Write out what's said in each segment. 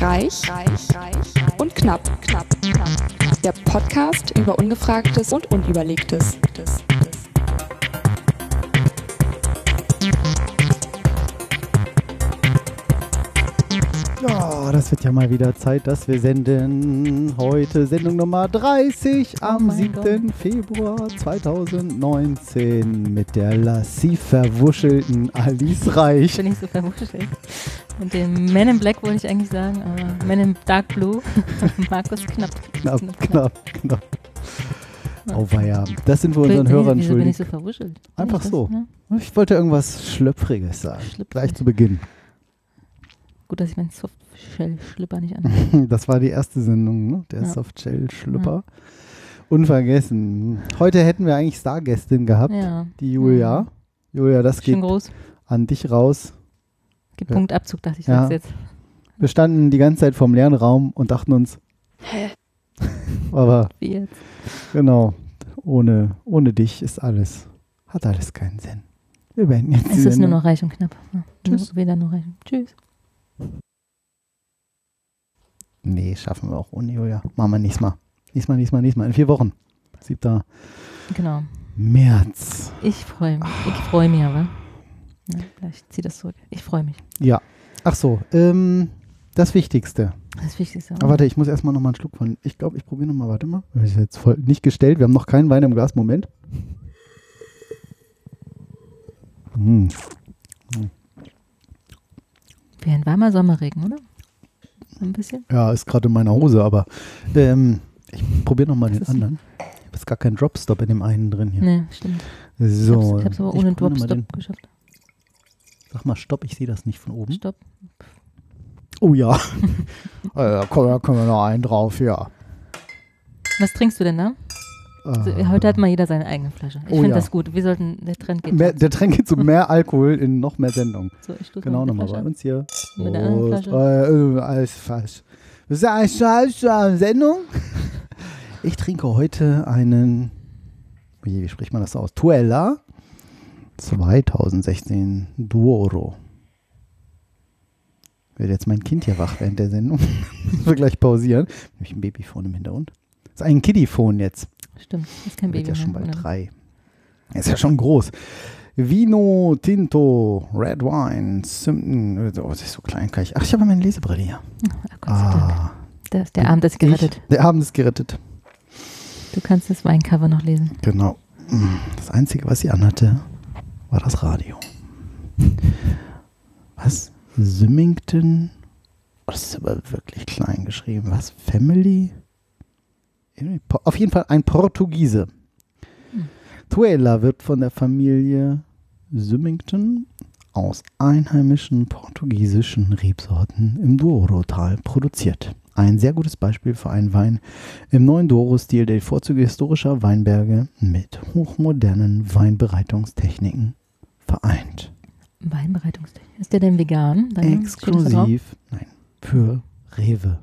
Reich, und knapp, knapp, knapp. Der Podcast über Ungefragtes und Unüberlegtes. Das wird ja mal wieder Zeit, dass wir senden. Heute Sendung Nummer 30 am mein 7. Februar 2019 mit der lassiv verwuschelten Alice Reich. bin ich so verwuschelt. Und dem Man in Black wollte ich eigentlich sagen, aber Man in Dark Blue, Markus Knapp. Knapp, knapp, knapp. Auweia. Das sind wir unseren ich- Hörern Wieso bin ich schuldig. so verwuschelt? Einfach ich so. ne? Ich wollte irgendwas Schlüpfriges sagen. Schlüpfrig. Gleich zu Beginn. Gut, dass ich meinen Softshell-Schlipper nicht an. Das war die erste Sendung, ne? der Ja. Softshell-Schlüpper. Unvergessen. Heute hätten wir eigentlich Stargästin gehabt, Ja, die Julia. Julia, das geht schön groß. an dich raus. Gib Ja. Punktabzug, dachte ich Ja. jetzt. Wir standen die ganze Zeit vorm leeren Raum und dachten uns, aber Wie jetzt? genau, ohne, ohne dich ist alles, hat alles keinen Sinn. Wir beenden jetzt Es ist nur Sendung. noch reich und knapp. Ja. Tschüss. Nur- Weder nur reich. Tschüss. Nee, schaffen wir auch ohne Julia. Machen wir nächstes Mal. Nächstes Mal, nächstes Mal, nächstes Mal. In vier Wochen. 7. Genau. März. Ich freue mich. Ich freue mich aber. Ja, gleich zieh das zurück. Ich freue mich. Ja. Ach so, ähm, das Wichtigste. Das Wichtigste. Aber warte, ich muss erstmal nochmal einen Schluck von. Ich glaube, ich probiere nochmal. Warte mal. Das ist jetzt voll nicht gestellt. Wir haben noch keinen Wein im Glas. Moment. Hm. Wie ein warmer Sommerregen, oder? So ein bisschen. Ja, ist gerade in meiner Hose, aber ähm, ich probiere nochmal den anderen. Ich habe jetzt gar keinen Dropstop in dem einen drin hier. Nee, stimmt. So. ich hab's, ich hab's aber ohne noch Dropstop geschafft. Sag mal Stopp, ich sehe das nicht von oben. Stopp. Oh ja. äh, da können wir noch einen drauf, ja. Was trinkst du denn da? Ah. heute hat mal jeder seine eigene Flasche. Ich Oh finde ja. das gut. Wir sollten, der Trend geht. Mehr, der Trend geht zu mehr Alkohol in noch mehr Sendung. so, ich Genau mal nochmal bei uns hier. Mit der anderen. Flasche. Äh, äh, alles falsch. Das ist eine falsche Sendung. Ich trinke heute einen, wie, wie spricht man das aus? Tuella 2016 Duoro. Wird jetzt mein Kind hier wach während der Sendung. Müssen wir gleich pausieren. Nämlich ein Babyphone im Hintergrund. Das ist ein Kiddyphone jetzt. Stimmt, ist kein Baby ja schon bald oder? drei. Er ist ja schon groß. Vino Tinto, Red Wine, Simpton. Oh, das ist so klein. Kann ich, ach, ich habe meine Lesebrille hier. Ach. Ah, Der, der Abend ist gerettet. Ich, der Abend ist gerettet. Du kannst das Weincover noch lesen. Genau. Das Einzige, was sie anhatte, war das Radio. Was? Symington? Oh, das ist aber wirklich klein geschrieben. Was? Family? Auf jeden Fall ein Portugiese. Hm. Tuela wird von der Familie Symington aus einheimischen portugiesischen Rebsorten im Douro-Tal produziert. Ein sehr gutes Beispiel für einen Wein im neuen Douro-Stil, der die Vorzüge historischer Weinberge mit hochmodernen Weinbereitungstechniken vereint. Weinbereitungstechnik. Ist der denn vegan? Dann? Exklusiv, nein, für Rewe.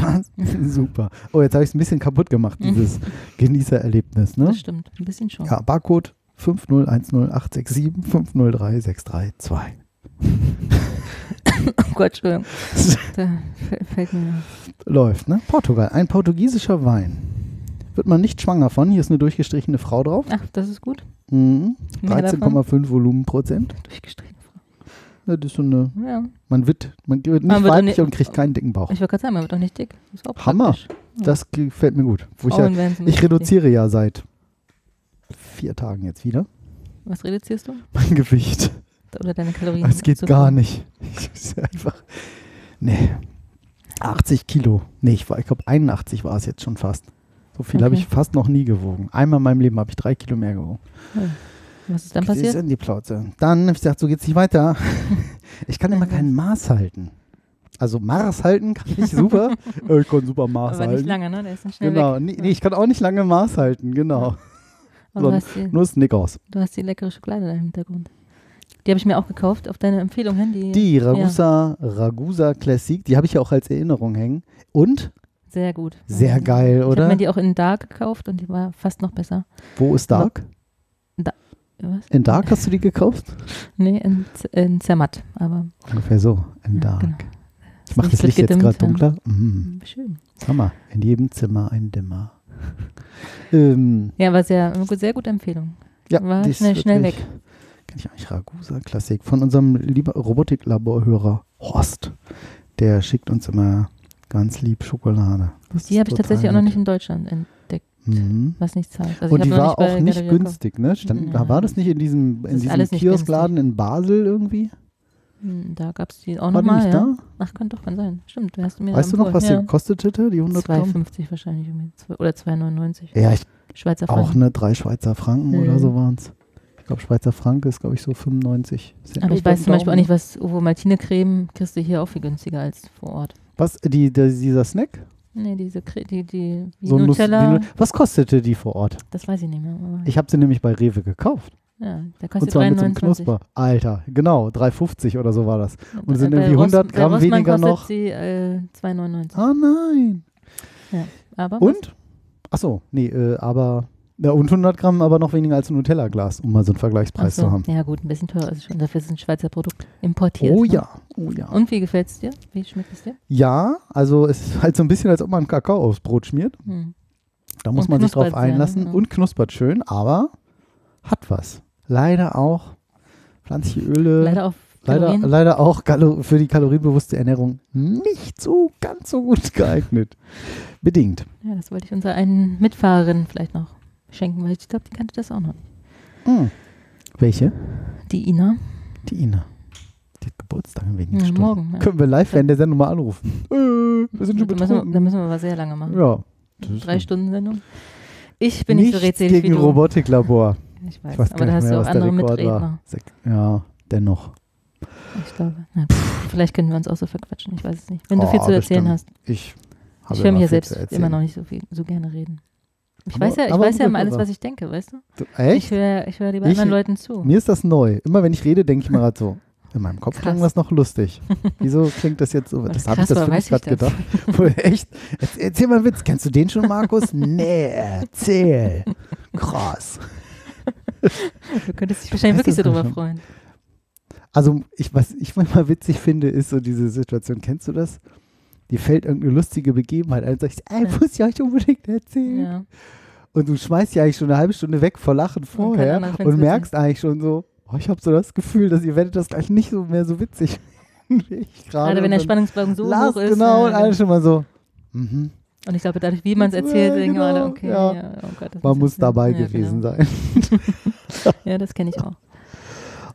Was? Super. Oh, jetzt habe ich es ein bisschen kaputt gemacht, dieses Genießererlebnis. Ne? Das stimmt, ein bisschen schon. Ja, Barcode 5010867 5036332. Oh Gott, Entschuldigung. Da fällt mir. Läuft, ne? Portugal. Ein portugiesischer Wein. Wird man nicht schwanger von. Hier ist eine durchgestrichene Frau drauf. Ach, das ist gut. Mhm. Mehr davon? 13,5 Volumenprozent. Durchgestrichen. Das ist so eine. Ja. Man wird, man wird nicht Man wird auch weiblich nicht- und kriegt keinen dicken Bauch. Ich wollte gerade sagen, man wird doch nicht dick. Auch Hammer. praktisch. Das gefällt mir gut. Ich, ja, ich reduziere ja seit vier Tagen jetzt wieder. Was reduzierst du? mein Gewicht. Oder deine Kalorien? Es geht gar nicht. Ich ist einfach. Nee. 80 Kilo. Nee, ich, war- ich glaube 81 war es jetzt schon fast. So viel habe Okay. ich fast noch nie gewogen. Einmal in meinem Leben habe ich drei Kilo mehr gewogen. Was ist dann Das ist passiert? in die Plauze. Dann habe ich gesagt, so geht's nicht weiter. Ich kann immer kein Maß halten. Also Maß halten kann ich super. Äh, ich kann super Maß Aber halten. nicht lange, ne? Der ist dann schnell Genau. weg. Nee, nee, ich kann auch nicht lange Maß halten. Genau. Aber du, hast die, Nur Snickers. du hast die leckere Schokolade da im Hintergrund. Die habe ich mir auch gekauft, auf deine Empfehlung hin. Die, Die Ja, Ragusa, Ragusa Classic, die habe ich ja auch als Erinnerung hängen. Und sehr gut. Sehr geil, Ich oder? habe mir die auch in Dark gekauft und die war fast noch besser. wo ist Dark? Was? In Dark hast du die gekauft? Nee, in, in Zermatt, aber Ungefähr so. In Ja, Dark. genau. Macht das Licht jetzt gerade dunkler? Mhm. Schön. Hammer. In jedem Zimmer ein Dimmer. ähm, Ja, war sehr, sehr gute Empfehlung. ja, War schnell- schnell wirklich- Kenn ich eigentlich Ragusa-Klassik von unserem lieben Robotiklaborhörer Horst. Der schickt uns immer ganz lieb Schokolade. Das Die habe ich tatsächlich auch noch nett. nicht in Deutschland Mhm. was nichts heißt. Also Und die war auch nicht Galeria günstig, ne? Stand, Ja. War das nicht in diesem, in diesem Kioskaden in Basel irgendwie? Hm, Da gab es die auch die nochmal, nicht ja. da? Ach, kann doch, kann sein. Stimmt, du hast mir Weißt du noch, was ja. die gekostet hätte, die 100 Gramm? 2,50 wahrscheinlich Oder 2,99. Ja, ich Schweizer auch Franken. ne, drei Schweizer Franken oder Mhm. so waren es. Ich glaube, Schweizer Franke ist, glaube ich, so 95 Cent. Aber ich weiß zum Beispiel auch nicht, was Ovo Maltine Creme kriegst du hier auch viel günstiger als vor Ort. Was, die, der, dieser Snack? Nee, diese Cre die, die, die So Nuss- Nutella, die Nu- was kostete die vor Ort? das weiß ich nicht mehr. Aber Ich habe sie nämlich bei Rewe gekauft. ja, Und kostet zwar mit so einem 3,29. Knusper. Alter, genau, 3,50 oder so war das. Und es sind irgendwie 100 Ross- bei Gramm Rossmann weniger noch. sie äh, 2,99. Ah nein. Aber was? Und? Achso, nee, äh, aber. Ja, und 100 Gramm, aber noch weniger als ein Nutella-Glas, um mal so einen Vergleichspreis so. zu haben. Ja gut, ein bisschen teurer ist es schon. Dafür ist ein Schweizer Produkt importiert. Oh ne? ja, oh ja. Und wie gefällt es dir? Wie schmeckt es dir? Ja, also es ist halt so ein bisschen, als ob man Kakao aufs Brot schmiert. Hm. Da muss Und man sich drauf einlassen ne? und knuspert schön, aber hat was. Leider auch pflanzliche Öle. Leider auf Leider, leider auch für die kalorienbewusste Ernährung nicht so ganz so gut geeignet. Bedingt. Ja, das wollte ich unserer einen Mitfahrerin vielleicht noch schenken, weil ich glaube, die kannte das auch noch. Hm. Welche? Die Ina. Die Ina. Die hat Geburtstag in wenigen Ja, Stunden. morgen. Ja. Können wir live während der Sendung mal anrufen? Äh, wir sind schon da, müssen wir, betrunken. da müssen wir aber sehr lange machen. Ja. das ist Drei gut. Stunden Sendung. Ich bin nicht so Nichts redselig wie gegen du. Robotiklabor. Ich weiß, Ich weiß aber da nicht hast du auch andere Mitredner. Ja, dennoch. Ich glaube. Na, vielleicht können wir uns auch so verquatschen. Ich weiß es nicht. Wenn du Oh, viel zu erzählen bestimmt. hast. Ich habe Ich höre mir ja selbst immer noch nicht so viel, so gerne reden. Ich Aber- weiß ja, ich weiß ja immer alles, was ich denke, weißt du? Du, echt? Ich höre ich hör lieber Ich- anderen Leuten zu. Mir ist das neu. Immer wenn ich rede, denke ich mir gerade so, in meinem Kopf klang das noch lustig. Wieso klingt das jetzt so? Das habe ich das wirklich weiß gerade gedacht. Wohl echt? Erzähl mal einen Witz. Kennst du den schon, Markus? nee, erzähl. Krass. Du könntest dich wahrscheinlich wirklich so drüber schon. freuen. Also, ich, was ich manchmal witzig finde, ist so diese Situation. Kennst du das? Dir fällt irgendeine lustige Begebenheit ein und sagst, ey, Ja. muss ich euch unbedingt erzählen. Ja. Und du schmeißt ja eigentlich schon eine halbe Stunde weg vor Lachen vorher find's und merkst eigentlich schon so, oh, ich habe so das Gefühl, dass ihr werdet das gleich nicht so mehr so witzig wie ich gerade. Gerade wenn der Und Spannungsbogen so Lars, hoch ist. genau, und ja, alle schon mal so, mhm. Und ich glaube, dadurch, wie man es Ja, erzählt, denken genau, alle, okay, ja. ja. oh Gott, das man muss dabei ja, gewesen genau. sein. Ja, das kenne ich auch.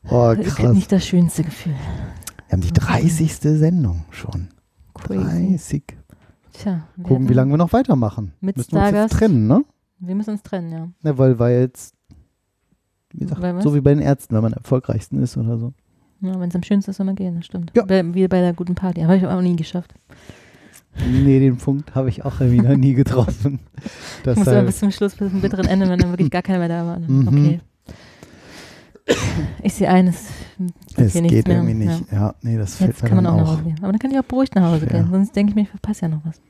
Oh, Das ist krass. nicht das schönste Gefühl. Wir haben die 30. Sendung schon. Crazy. 30. Tja, Gucken, wie lange wir noch weitermachen. Mit Müssen wir uns jetzt Stargast. trennen, ne? Wir müssen uns trennen, ja. Ne, weil, weil jetzt, wie gesagt, Weil so wie bei den Ärzten, wenn man am erfolgreichsten ist oder so. ja Wenn es am schönsten ist, soll man gehen, das stimmt. Ja. Bei, wie bei der guten Party. Habe ich auch nie geschafft. Nee, den Punkt habe ich auch irgendwie noch nie getroffen. Ich muss immer bis zum Schluss, bis zum bitteren Ende, wenn dann wirklich gar keiner mehr da war. Mhm. Okay. Ich sehe eines. Es geht mehr. irgendwie nicht. Ja, nee, das fällt Jetzt mir kann man dann auch nach auch. Hause. Aber dann kann ich auch beruhigt nach Hause schwer. gehen. Sonst denke ich mir, ich verpasse ja noch was.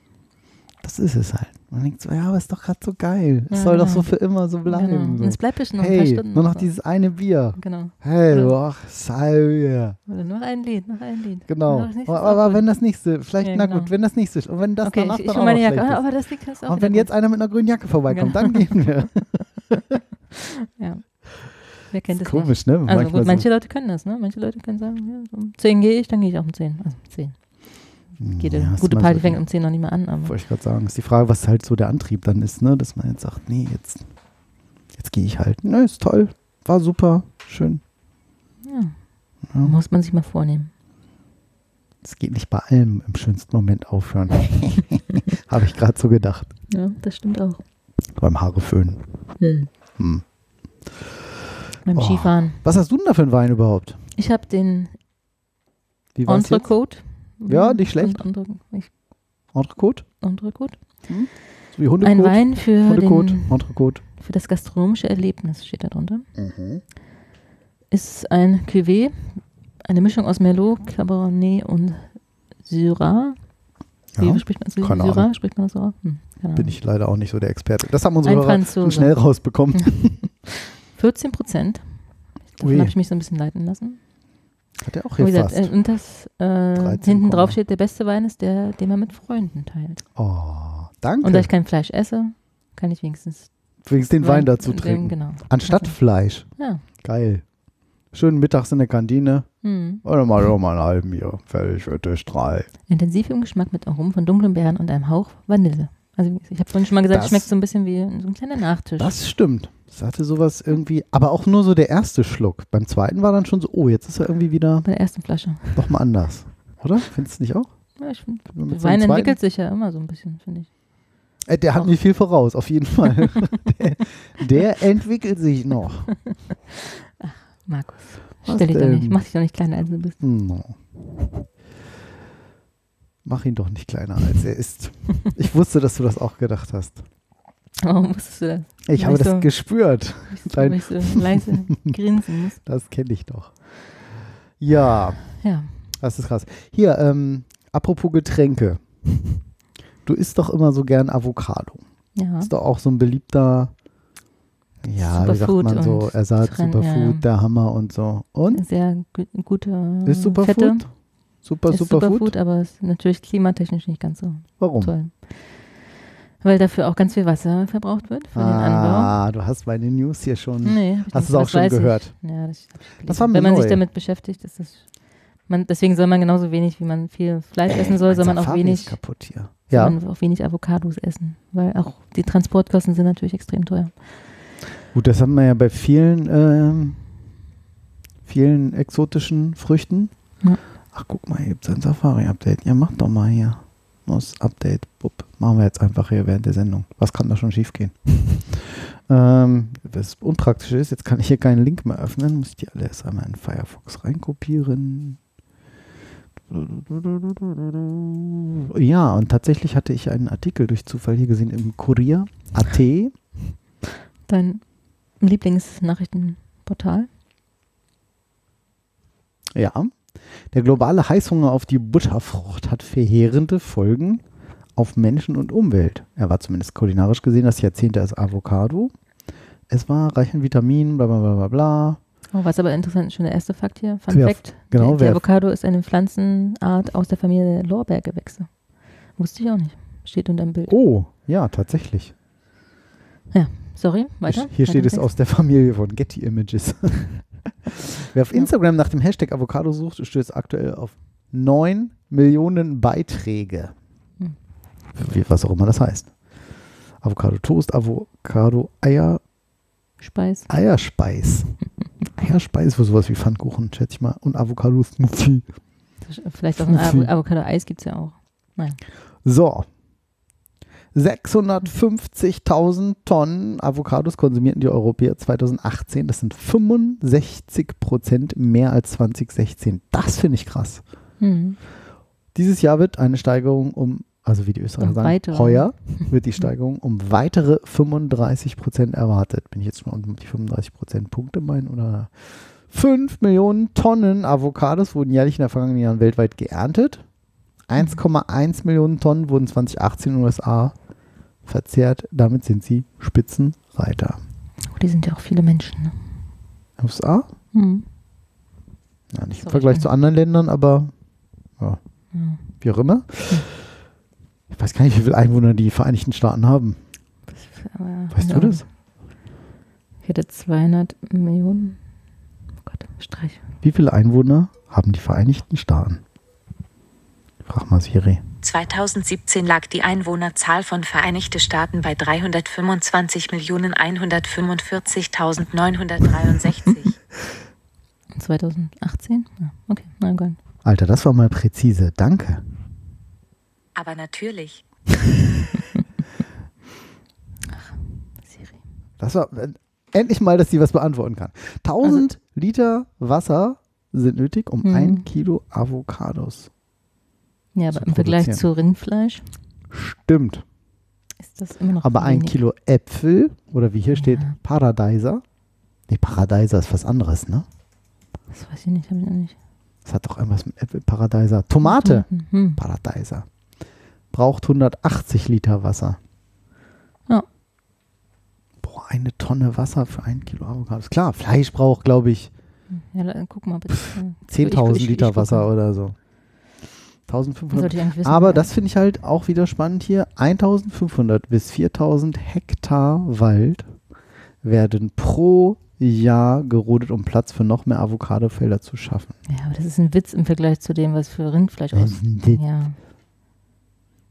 Das ist es halt. Man denkt so, ja, aber ist doch gerade so geil. Es Ja, soll doch genau. so für immer so bleiben. Genau. Und So. es bleibt bestimmt noch ein paar Hey, Stunden. nur noch so. dieses eine Bier. Genau. Hey, Ja. ach, Salve. Oder noch ein Lied, noch ein Lied. Genau. Aber, auch aber gut. wenn das nächste, vielleicht, Ja, na genau. gut, wenn das nächste ist. Und wenn das Okay, danach ich, ich dann auch meine noch Jacke. aber das Lied auch Und wenn gut. jetzt einer mit einer grünen Jacke vorbeikommt, Genau. dann gehen wir. Ja. Wer kennt ist das komisch, ne? Also gut, manche Leute können das, ne? Manche Leute können sagen, ja, so um 10 gehe ich, dann gehe ich auch um 10. Also um 10. so, Geht ja, Gute Party so fängt um 10 noch nicht mehr an, aber Wollte ich gerade sagen. Ist die Frage, was halt so der Antrieb dann ist, ne? Dass man jetzt sagt, nee, jetzt, jetzt gehe ich halt. Ne, ist toll. War super. Schön. ja, Ja. muss man sich mal vornehmen. Es geht nicht bei allem im schönsten Moment aufhören. Habe ich gerade so gedacht. Ja, das stimmt auch. Beim Haareföhnen. Hm. Hm. Beim Oh. Skifahren. Was hast du denn da für einen Wein überhaupt? Ich habe den? Entrecote. Ja, nicht schlecht. Entrecote? Entrecote. So wie Hundekot? Ein Wein für, Hundekot, den, für das gastronomische Erlebnis steht da drunter. Ist ein Cuvée, eine Mischung aus Merlot, Cabernet und Syrah. Wie Ja, spricht man das? keine Syrah? Ahnung. Spricht man das so? aus? Hm, bin ich leider auch nicht so der Experte. Das haben unsere Hörer schnell rausbekommen. 14 Prozent. Davon habe ich mich so ein bisschen leiten lassen. Hat er auch hier gesagt, fast. äh, und das äh, 13, hinten drauf steht, der beste Wein ist der, den man mit Freunden teilt. oh, danke. Und da ich kein Fleisch esse, kann ich wenigstens Wenigstens den Wein dazu trinken. Genau. Anstatt Fleisch. Ja. Geil. Schön mittags in der Kantine. Hm. Oder mal, oder mal einen halben hier. Fertig für Tisch. Intensiv im Geschmack mit Aromen von dunklen Beeren und einem Hauch Vanille. Also ich habe vorhin schon mal gesagt, Das- es schmeckt so ein bisschen wie so ein kleiner Nachtisch. Das stimmt. Das hatte sowas irgendwie, aber auch nur so der erste Schluck. Beim zweiten war dann schon so, oh, jetzt ist er irgendwie wieder Bei der ersten Flasche. nochmal anders. Oder? Findest du nicht auch? Ja, ich find, Mit der so einem Wein entwickelt sich ja immer so ein bisschen, finde ich. Äh, der hat mir viel voraus, auf jeden Fall. der, der entwickelt sich noch. Markus, Was stell dich doch nicht, mach dich doch nicht kleiner als du bist. No. Mach ihn doch nicht kleiner, als er ist. Ich wusste, dass du das auch gedacht hast. Warum wusstest du das? Ich habe das so- gespürt. Dein- ich so leise grinsen muss. Das kenne ich doch. Ja, Ja, das ist krass. Hier, ähm, apropos Getränke. Du isst doch immer so gern Avocado. ja. Ist doch auch so ein beliebter, ja, wie sagt Superfood man so, Ersatz, Superfood, ja, der Hammer und so. Und? Sehr gu gute Ist Fette. Super, Ist Superfood? Superfood, aber ist natürlich klimatechnisch nicht ganz so Warum? toll. Weil dafür auch ganz viel Wasser verbraucht wird für den Anbau. Ah, du hast meine News hier schon. Nee, Hast du es auch schon weiß ich. gehört? Ja, das. Das mir Wenn man neu. sich damit beschäftigt, ist das. Man, deswegen soll man genauso wenig, wie man viel Fleisch essen soll, soll man auch wenig, ist kaputt hier. soll Ja, man auch wenig Avocados essen. Weil auch die Transportkosten sind natürlich extrem teuer. gut, das haben wir ja bei vielen, ähm, vielen exotischen Früchten. Ja. Ach, guck mal, hier gibt es ein Safari-Update. Ja, mach doch mal hier. Muss Update. Bup. Machen wir jetzt einfach hier während der Sendung. Was kann da schon schief gehen? ähm, was unpraktisch ist, jetzt kann ich hier keinen Link mehr öffnen. Muss ich die alle erst einmal in Firefox reinkopieren. Ja, und tatsächlich hatte ich einen Artikel durch Zufall hier gesehen im Kurier. AT. Dein Lieblingsnachrichtenportal? Ja. Der globale Heißhunger auf die Butterfrucht hat verheerende Folgen auf Menschen und Umwelt. Er war zumindest kulinarisch gesehen das Jahrzehnt als Avocado. Es war reich an Vitaminen, bla bla bla bla bla. Oh, was aber interessant ist, schon der erste Fakt hier. Fun Ja, Fact. genau, Die, Avocado ist eine Pflanzenart aus der Familie der Lorbeergewächse. Wusste ich auch nicht. Steht unter dem Bild. Oh, ja, tatsächlich. Sorry, weiter. Hier steht Weiter es im aus der Familie von Getty Images. Wer auf. Instagram nach dem Hashtag Avocado sucht, stößt aktuell auf 9 Millionen Beiträge. Hm. Was auch immer das heißt. Avocado Toast, Avocado Eier. Speis. Eierspeis. Eierspeis für sowas wie Pfannkuchen, schätze ich mal. Und Avocado Smoothie. Vielleicht auch ein Fuffi. Avo- Avocado-Eis gibt es ja auch. So. 650.000 Tonnen Avocados konsumierten die Europäer 2018. Das sind 65 Prozent mehr als 2016. Das finde ich krass. Hm. Dieses Jahr wird eine Steigerung um, also wie die Österreicher Um sagen, weitere. heuer wird die Steigerung um weitere 35 Prozent erwartet. Bin ich jetzt schon um die 35 Prozent Punkte meinen oder 5 Millionen Tonnen Avocados wurden jährlich in den vergangenen Jahren weltweit geerntet. 1,1 Millionen Tonnen wurden 2018 in den USA verzehrt. Damit sind sie Spitzenreiter. Oh, die sind ja auch viele Menschen. Ne? USA? Hm. Ja, nicht im Vergleich zu anderen Ländern, aber Ja. wie auch immer. Ich weiß gar nicht, wie viele Einwohner die Vereinigten Staaten haben. Aber, Weißt ja. du das? Ich hätte 200 Millionen. Oh Gott, Streich. Wie viele Einwohner haben die Vereinigten Staaten? Frag mal Siri. 2017 lag die Einwohnerzahl von Vereinigte Staaten bei 325.145.963. Und 2018? Ja, okay, na gut. Alter, das war mal präzise. Danke. Aber natürlich. Siri. Das war äh, endlich mal, dass sie was beantworten kann. 1000 Liter Wasser sind nötig, um Mhm. ein Kilo Avocados. Ja, aber im Vergleich zu Rindfleisch Stimmt. ist das immer noch Aber ein wenig. Kilo Äpfel, oder wie hier steht, Ja. Paradeiser. Nee, Paradeiser ist was anderes, ne? Das weiß ich nicht, habe ich noch nicht. Das hat doch irgendwas mit Äpfel. Paradeiser. Tomate. Tomaten. Hm. Paradeiser. Braucht 180 Liter Wasser. Ja. Boah, eine Tonne Wasser für ein Kilo Avocados. Klar, Fleisch braucht, glaube ich, Ja, guck mal bitte. 10.000 Ich- ich- Liter Wasser oder so. Das 1500. sollte ich eigentlich wissen. Aber das finde ich halt auch wieder spannend hier. 1500 bis 4000 Hektar Wald werden pro Jahr gerodet, um Platz für noch mehr Avocadofelder zu schaffen. Ja, aber das ist ein Witz im Vergleich zu dem, was für Rindfleisch Das aus. Ja.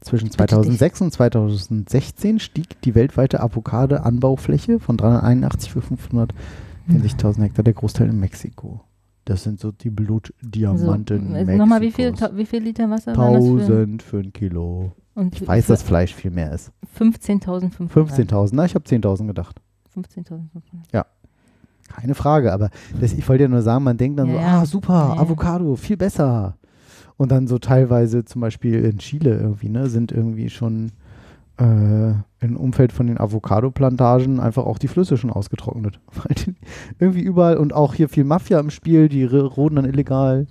Zwischen bitte dich. 2006 und 2016 stieg die weltweite Avocado-Anbaufläche von 381 für 540.000 Hektar, der Großteil in Mexiko. Das sind so die Blutdiamanten also, Nochmal, wie viel, wie viel Liter Wasser waren das für? 1000 für ein Kilo. Und Ich weiß, dass Fleisch viel mehr ist. 15.500. 15.000, na, ich habe 10.000 gedacht. 15.500. Keine Frage, aber das, ich wollte ja nur sagen, man denkt dann Ja, so, ja. ah, super, Ja, ja. Avocado, viel besser. Und dann so teilweise, zum Beispiel in Chile irgendwie, ne, sind irgendwie schon äh, im Umfeld von den Avocado-Plantagen einfach auch die Flüsse schon ausgetrocknet. Weil die, irgendwie überall und auch hier viel Mafia im Spiel, die ro- roden dann illegal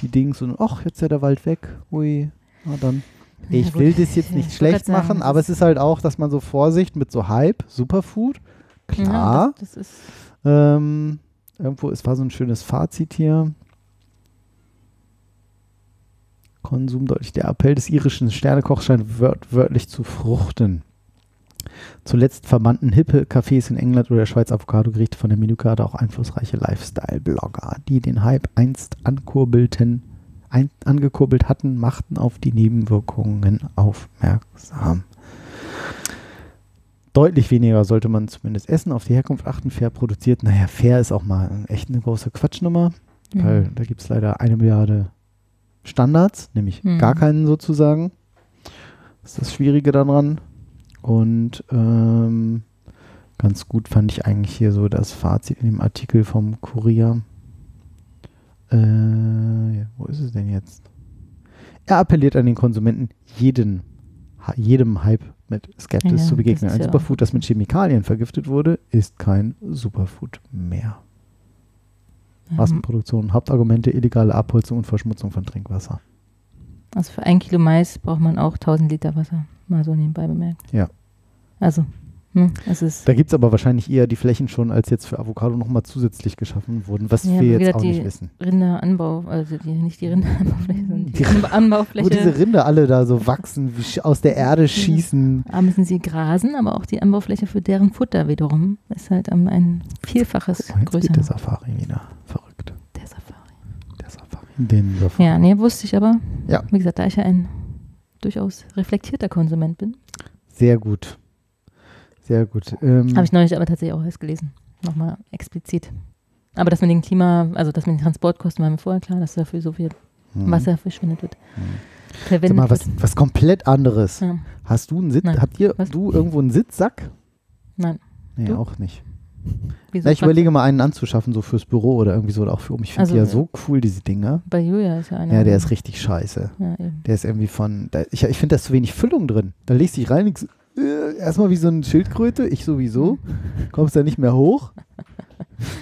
die Dings und ach, jetzt ist ja der Wald weg. Ui, na dann. Ja, Ich gut. will das jetzt Ja, nicht ich wollte schlecht sagen, machen, aber es ist halt auch, dass man so Vorsicht mit so Hype, Superfood, klar. Ja, das, das ist. Ähm, irgendwo, es war so ein schönes Fazit hier. Konsum deutlich. Der Appell des irischen Sternekochs scheint wört, wörtlich zu fruchten. Zuletzt verbannten hippe Cafés in England oder der Schweiz Avocado-Gerichte von der Menükarte auch einflussreiche Lifestyle-Blogger, die den Hype einst ankurbelten, ein, angekurbelt hatten, machten auf die Nebenwirkungen aufmerksam. Deutlich weniger sollte man zumindest essen, auf die Herkunft achten, fair produziert. Naja, fair ist auch mal echt eine große Quatschnummer, weil Mhm. da gibt es leider eine Milliarde Standards, nämlich Mhm. gar keinen sozusagen. Das ist das Schwierige daran. Und ähm, ganz gut fand ich eigentlich hier so das Fazit in dem Artikel vom Kurier. Äh, wo ist es denn jetzt? Er appelliert an den Konsumenten, jeden, jedem Hype mit Skepsis Ja, zu begegnen. Ein Superfood, das mit Chemikalien vergiftet wurde, ist kein Superfood mehr. Ja, Massenproduktion, Hauptargumente, illegale Abholzung und Verschmutzung von Trinkwasser. Also für ein Kilo Mais braucht man auch 1000 Liter Wasser. Mal so nebenbei bemerkt. Ja. Also, hm. Da gibt es aber wahrscheinlich eher die Flächen schon, als jetzt für Avocado nochmal zusätzlich geschaffen wurden, was Ja, wir jetzt wieder auch nicht wissen. Rinderanbau, also die, nicht die Rinderanbaufläche, sondern die, Die- Anba- Wo Anbaufläche. diese Rinde alle da so wachsen, wie aus der Erde schießen. A müssen sie grasen, aber auch die Anbaufläche für deren Futter wiederum ist halt um ein Vielfaches jetzt größer. geht der Safari wieder. Verrückt. Der Safari. Der Safari. Den Safari. Ja, nee, wusste ich aber. Ja. Wie gesagt, da ich ja ein durchaus reflektierter Konsument bin, Sehr gut. Sehr gut. Ähm, habe ich neulich aber tatsächlich auch erst gelesen. Nochmal explizit. Aber das mit dem Klima, also das mit den Transportkosten war mir vorher klar, dass dafür so viel hm. Wasser verschwendet wird. Hm. Sag Verwendet mal, was, wird. was komplett anderes. Ja, Hast du einen Sitz? Nein. Habt ihr Was? du irgendwo einen Sitzsack? nein. Nee, Du? auch nicht. Na, ich überlege mal einen anzuschaffen, so fürs Büro oder irgendwie so oder auch für um. Ich finde Also, die ja äh, so cool, diese Dinger. Bei Julia ist ja einer. Ja, der ist richtig scheiße. Ja. Der ist irgendwie von. Da, ich ich finde, da ist zu wenig Füllung drin. Da legst du dich rein, nix, äh, erstmal wie so eine Schildkröte, ich sowieso. Kommst da nicht mehr hoch.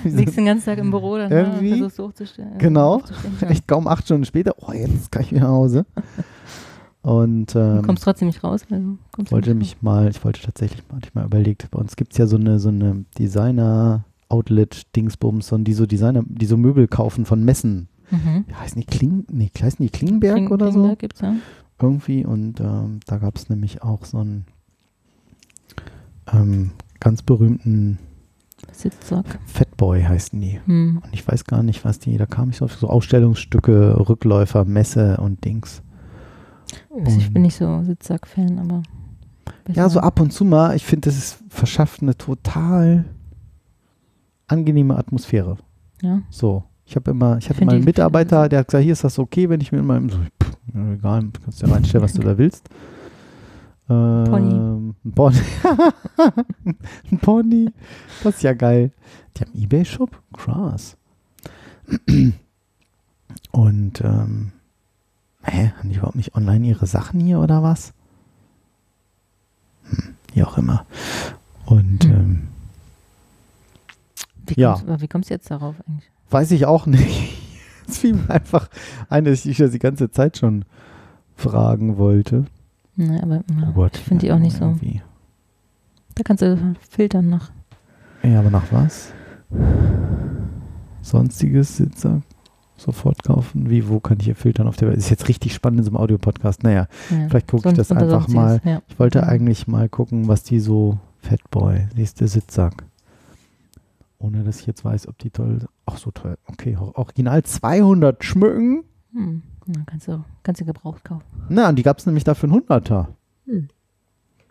So- Liegst den ganzen Tag im Büro dann Irgendwie. ne, versuchst hochzustellen. Genau. hochzustellen, Ja. Echt kaum acht Stunden später. Oh, jetzt kann ich wieder nach Hause. Und Du ähm, kommst trotzdem nicht raus. Du kommst wollte nicht mich mal, ich wollte tatsächlich mal, hatte ich mal überlegt, bei uns gibt es ja so eine, so eine Designer-Outlet-Dingsbums, die so Designer, die so Möbel kaufen von Messen. raus. Mhm. Wie heißen die Kling, nee, heißen die Klingenberg Kling- oder so? Klingberg gibt's, ja. irgendwie und ähm, da gab es nämlich auch so einen ähm, ganz berühmten Sitzsack. Fatboy heißen die. Hm. Und ich weiß gar nicht, was die, da kam ich so auf so Ausstellungsstücke, Rückläufer, Messe und Dings. Also ich bin nicht so Sitzsack-Fan, aber. Ja, so ab und zu mal, ich finde, das ist, verschafft eine total angenehme Atmosphäre. Ja. So. Ich habe immer, ich hatte mal einen Mitarbeiter, der hat gesagt, hier ist das okay, wenn ich mir in meinem, so, pff, egal, du kannst ja reinstellen, was du da willst. Ähm, Ein Pony. ein Pony. Das ist ja geil. Die haben Ebay-Shop? Krass. Und, ähm, hä, haben die überhaupt nicht online ihre Sachen hier oder was? Hm, wie auch immer. Und, Hm. ähm, Wie Ja. kommst, wie kommst du jetzt darauf eigentlich? Weiß ich auch nicht. Es fiel mir einfach ein, dass ich das die ganze Zeit schon fragen wollte. Ne, aber ja, Oh ich finde die auch nicht so. irgendwie. Da kannst du filtern nach. Ja, aber nach was? Sonstiges Sitzsack sofort kaufen. Wie, wo kann ich hier filtern auf der Welt? Ist jetzt richtig spannend in so einem Audiopodcast. Naja, Ja. vielleicht gucke ich das einfach Sonstiges, mal. Ja. Ich wollte eigentlich mal gucken, was die so Fatboy, nächste Sitzsack. Ohne dass ich jetzt weiß, ob die toll sind. Ach, so toll. Okay, original 200 schmücken. Hm. Na, kannst du, kannst du gebraucht kaufen. Na, und die gab es nämlich dafür einen 100er. Hm.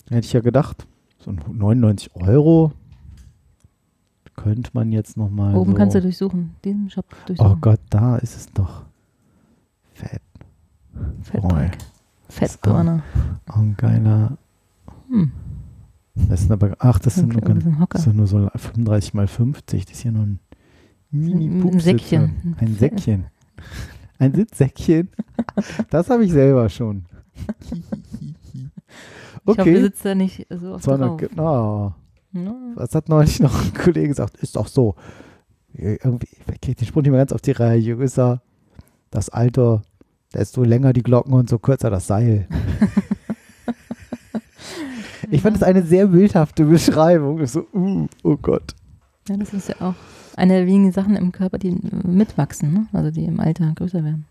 Hätte ich ja gedacht, so ein 99 Euro könnte man jetzt nochmal Oben so kannst du durchsuchen. Diesen Shop durchsuchen. Oh Gott, da ist es doch. Fett. Fatbike. Fettburner. Auch ein geiler. Hm. Das sind aber, ach, das sind nur, Okay, ganz, das sind nur so 35 mal 50. Das ist hier nur ein mini Ein-. Säckchen. Ein Säckchen. Ein Sitzsäckchen. Das habe ich selber schon. Ich hoffe, Okay. sitzt da nicht so oft 200, drauf. ge- Ja. was hat neulich noch ein Kollege gesagt? Ist doch so. Irgendwie, ich krieg den Spruch nicht mehr ganz auf die Reihe. Je größer das Alter, desto länger die Glocken und so kürzer das Seil. Ich fand es eine sehr bildhafte Beschreibung. So, uh, oh Gott. ja, das ist ja auch eine der wenigen Sachen im Körper, die mitwachsen, ne? also die im Alter größer werden.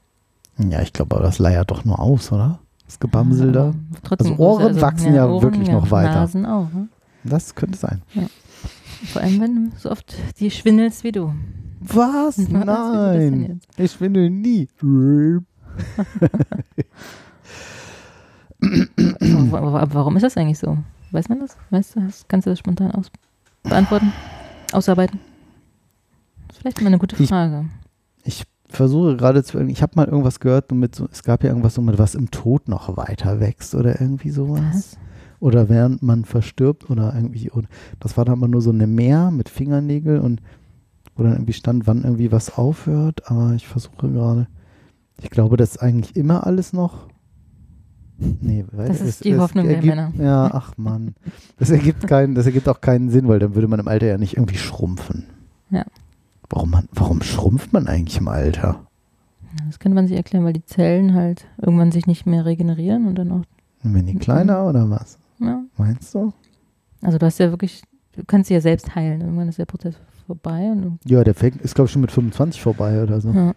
Ja, ich glaube, aber das leiert doch nur aus, oder? Das Gebamsel da. Also Ohren größer, wachsen ja wirklich noch weiter. Nasen auch. Ne? Das könnte sein. Vor allem, wenn du so oft die schwindelst wie du. Was? Was? Nein. jetzt? Ich schwindel nie. Aber warum ist das eigentlich so? Weiß man das? Weißt du, das? kannst du das spontan aus beantworten? Ausarbeiten? Vielleicht mal eine gute Ich- Frage. Ich versuche gerade zu. Ich habe mal irgendwas gehört, mit so, es gab ja irgendwas so mit was im Tod noch weiter wächst oder irgendwie sowas. Was? Oder während man verstirbt oder irgendwie. Und das war dann aber nur so eine Meer mit Fingernägel und wo dann irgendwie stand, wann irgendwie was aufhört. Aber ich versuche gerade. Ich glaube, das ist eigentlich immer alles noch. Nee, weil Das ist es- die es Hoffnung der ergibt, Männer. Ja, ach Mann. Das ergibt, keinen, das ergibt auch keinen Sinn, weil dann würde man im Alter ja nicht irgendwie schrumpfen. Ja. Warum, man, warum schrumpft man eigentlich im Alter? Das könnte man sich erklären, weil die Zellen halt irgendwann sich nicht mehr regenerieren und dann auch, Wenn die Mhm. kleiner oder was? ja. Meinst du? Also du hast ja wirklich, du kannst sie ja selbst heilen. Irgendwann ist der Prozess vorbei Ja, der fängt, ist glaube ich schon mit 25 vorbei oder so, ja.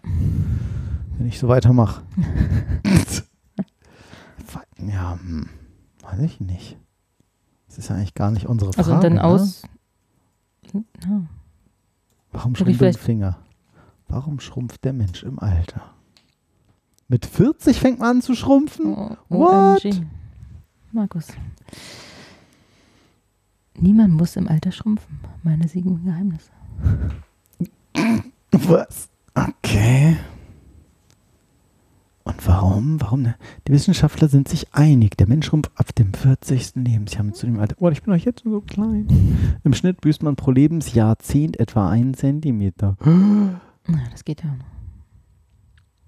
wenn ich so weitermache. ja, hm, weiß ich nicht. Das ist ja eigentlich gar nicht unsere Frage. Also dann ne? aus. Ja. Warum schrumpft Finger? Warum schrumpft der Mensch im Alter? Mit 40 fängt man an zu schrumpfen? Oh, What? OMG. Markus. Niemand muss im Alter schrumpfen. Meine sieben Geheimnisse. Was? Okay. Und warum? Warum? ne? Die Wissenschaftler sind sich einig. Der Mensch schrumpft ab dem 40. Lebensjahr mit zu dem Alter. Oh, ich bin doch jetzt schon so klein. Im Schnitt büßt man pro Lebensjahrzehnt etwa einen Zentimeter. Na, das geht ja.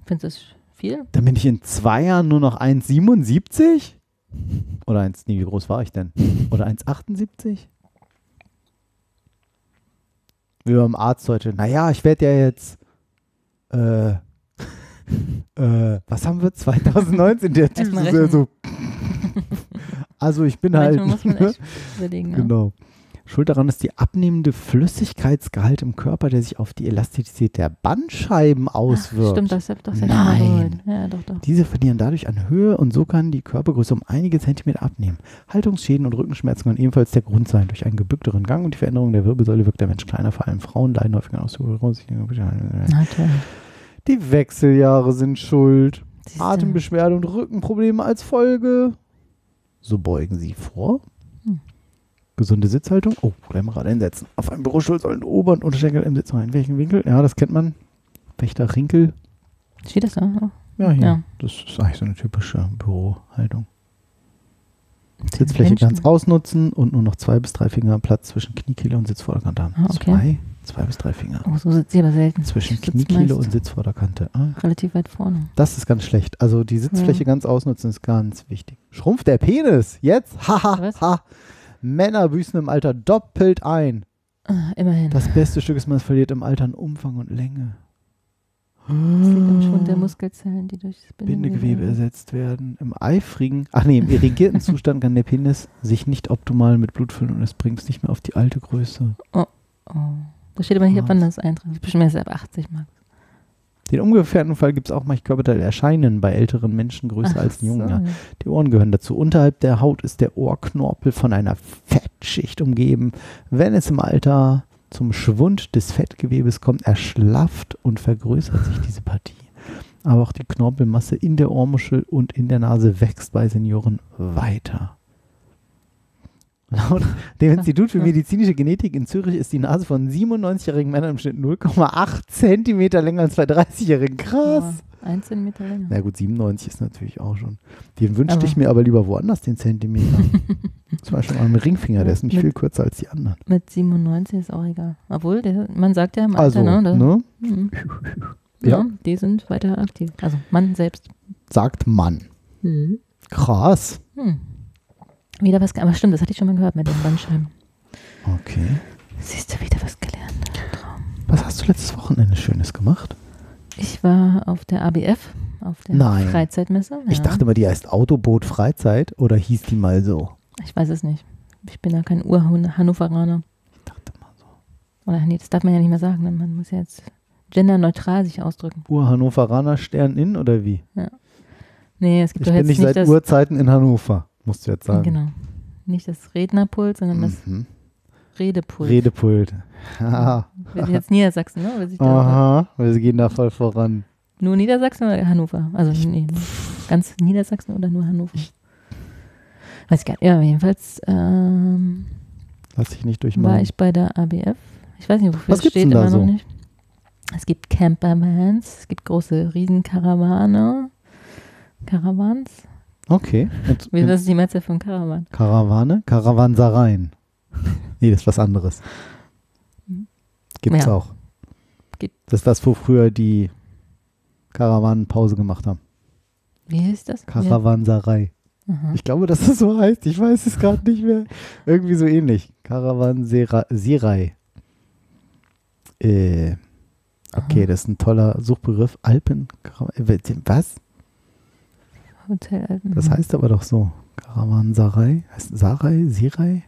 Findest du das viel? Dann bin ich in zwei Jahren nur noch 1,77? Oder 1, nee, wie groß war ich denn? Oder 1,78? Wie beim Arzt heute. Naja, ich werde ja jetzt, äh, äh, was haben wir? 2019, der Typ ist ja so. Also ich bin halt. Manchmal muss man echt überlegen. Ja. Genau. Schuld daran ist die abnehmende Flüssigkeitsgehalt im Körper, der sich auf die Elastizität der Bandscheiben Ach, auswirkt. stimmt, das ich schon mal Nein. Ja, doch, doch. Diese verlieren dadurch an Höhe und so kann die Körpergröße um einige Zentimeter abnehmen. Haltungsschäden und Rückenschmerzen können ebenfalls der Grund sein. Durch einen gebückteren Gang und die Veränderung der Wirbelsäule wirkt der Mensch kleiner. Vor allem Frauen leiden häufiger aus Na toll. Die Wechseljahre sind schuld. Siehste. Atembeschwerde und Rückenprobleme als Folge. So beugen sie vor. Hm. Gesunde Sitzhaltung. Oh, gleich mal gerade hinsetzen. Auf einem Bürostuhl sollen Ober- und Unterschenkel im Sitz In welchem Winkel? Ja, das kennt man. Wächter Rinkel. Steht das da? Ja, hier. Ja. Das ist eigentlich so eine typische Bürohaltung. Sitzfläche Menschen. ganz ausnutzen und nur noch zwei bis drei Finger Platz zwischen Kniekehle und Sitzvorderkante haben. Ah, okay. Zwei, zwei bis drei Finger. Oh, so sitzt sie aber selten. Zwischen Kniekehle und Sitzvorderkante. Ah, Relativ weit vorne. Das ist ganz schlecht. Also die Sitzfläche Ja. ganz ausnutzen ist ganz wichtig. Schrumpft der Penis? Jetzt? Haha. Was? ha. Männer büßen im Alter doppelt ein. Ah, immerhin. Das beste Stück ist, man verliert im Alter an Umfang und Länge. Das liegt am Schwund der Muskelzellen, die durchs Bindegewebe ersetzt werden. Im eifrigen, ach nee, im irrigierten Zustand kann der Penis sich nicht optimal mit Blut füllen und es bringt es nicht mehr auf die alte Größe. Oh. Da steht aber nicht, ab wann das eintritt. Bestimmt erst ab 80 Mark. Den umgekehrten Fall gibt es auch manchmal Körperteilerscheinen bei älteren Menschen größer als den jungen. Ja. Die Ohren gehören dazu. Unterhalb der Haut ist der Ohrknorpel von einer Fettschicht umgeben. Wenn es im Alter zum Schwund des Fettgewebes kommt, erschlafft und vergrößert sich diese Partie. Aber auch die Knorpelmasse in der Ohrmuschel und in der Nase wächst bei Senioren weiter. Laut dem Institut für medizinische Genetik in Zürich ist die Nase von 97-jährigen Männern im Schnitt 0,8 Zentimeter länger als bei 30-jährigen. Krass. Ja, ein Zentimeter länger. Na gut, 97 ist natürlich auch schon. Den wünschte Aber- ich mir aber lieber woanders, den Zentimeter. Zum Beispiel am Ringfinger, der ist nicht Mit- viel kürzer als die anderen. Mit 97 ist auch egal. Obwohl, der, man sagt ja im Also, Alter, ne? ne? Da, Mhm. Ja. ja. Die sind weiter aktiv. Also Mann selbst. sagt Mann. Krass. Hm. Wieder was, ge- aber stimmt, das hatte ich schon mal gehört mit den Bandscheiben. Okay. Siehst du, wieder was gelernt. Was hast du letztes Wochenende Schönes gemacht? Ich war auf der ABF, auf der Nein. Freizeitmesse. Ich ja. dachte mal, die heißt Autoboot Freizeit oder hieß die mal so? Ich weiß es nicht. Ich bin ja kein Ur-Hannoveraner. Ich dachte mal so. Oder nee, das darf man ja nicht mehr sagen. ne? Man muss ja jetzt genderneutral sich ausdrücken. Ur-Hannoveraner Stern in oder wie? Nee, es gibt Ich doch bin jetzt nicht nicht seit. Urzeiten in Hannover, musst du jetzt sagen. Genau. Nicht das Rednerpult, sondern das Mhm. Redepult. Redepult. Wir sind jetzt Niedersachsen, ne? Weil sich da Aha, wir gehen da voll voran. Nur Niedersachsen oder Hannover? Also nee, ganz Niedersachsen oder nur Hannover? Weiß ich gar nicht. Ja, jedenfalls ähm, Lass dich nicht war durchmachen. ich bei der ABF. Ich weiß nicht, wofür Was es steht immer so? noch nicht. Es gibt Campervans, es gibt große Riesenkarawane. Caravans? Okay. Und, Wie, das ist die Mehrzahl von Caravan. Karawane? Karawansereien. nee, das ist was anderes. Gibt's Ja. auch. Gibt- Das ist das, wo früher die Karawanen Pause gemacht haben. Wie ist das? Karawanserei. Ja. Ich glaube, dass das so heißt. Ich weiß es gerade nicht mehr. Irgendwie so ähnlich. Karawanserei. Äh, okay, Aha. das ist ein toller Suchbegriff. Alpen. Karawan- äh, Was? Hotel Alpen. Das heißt aber doch so. Karawanserei? Heißt Sarai? Sirai?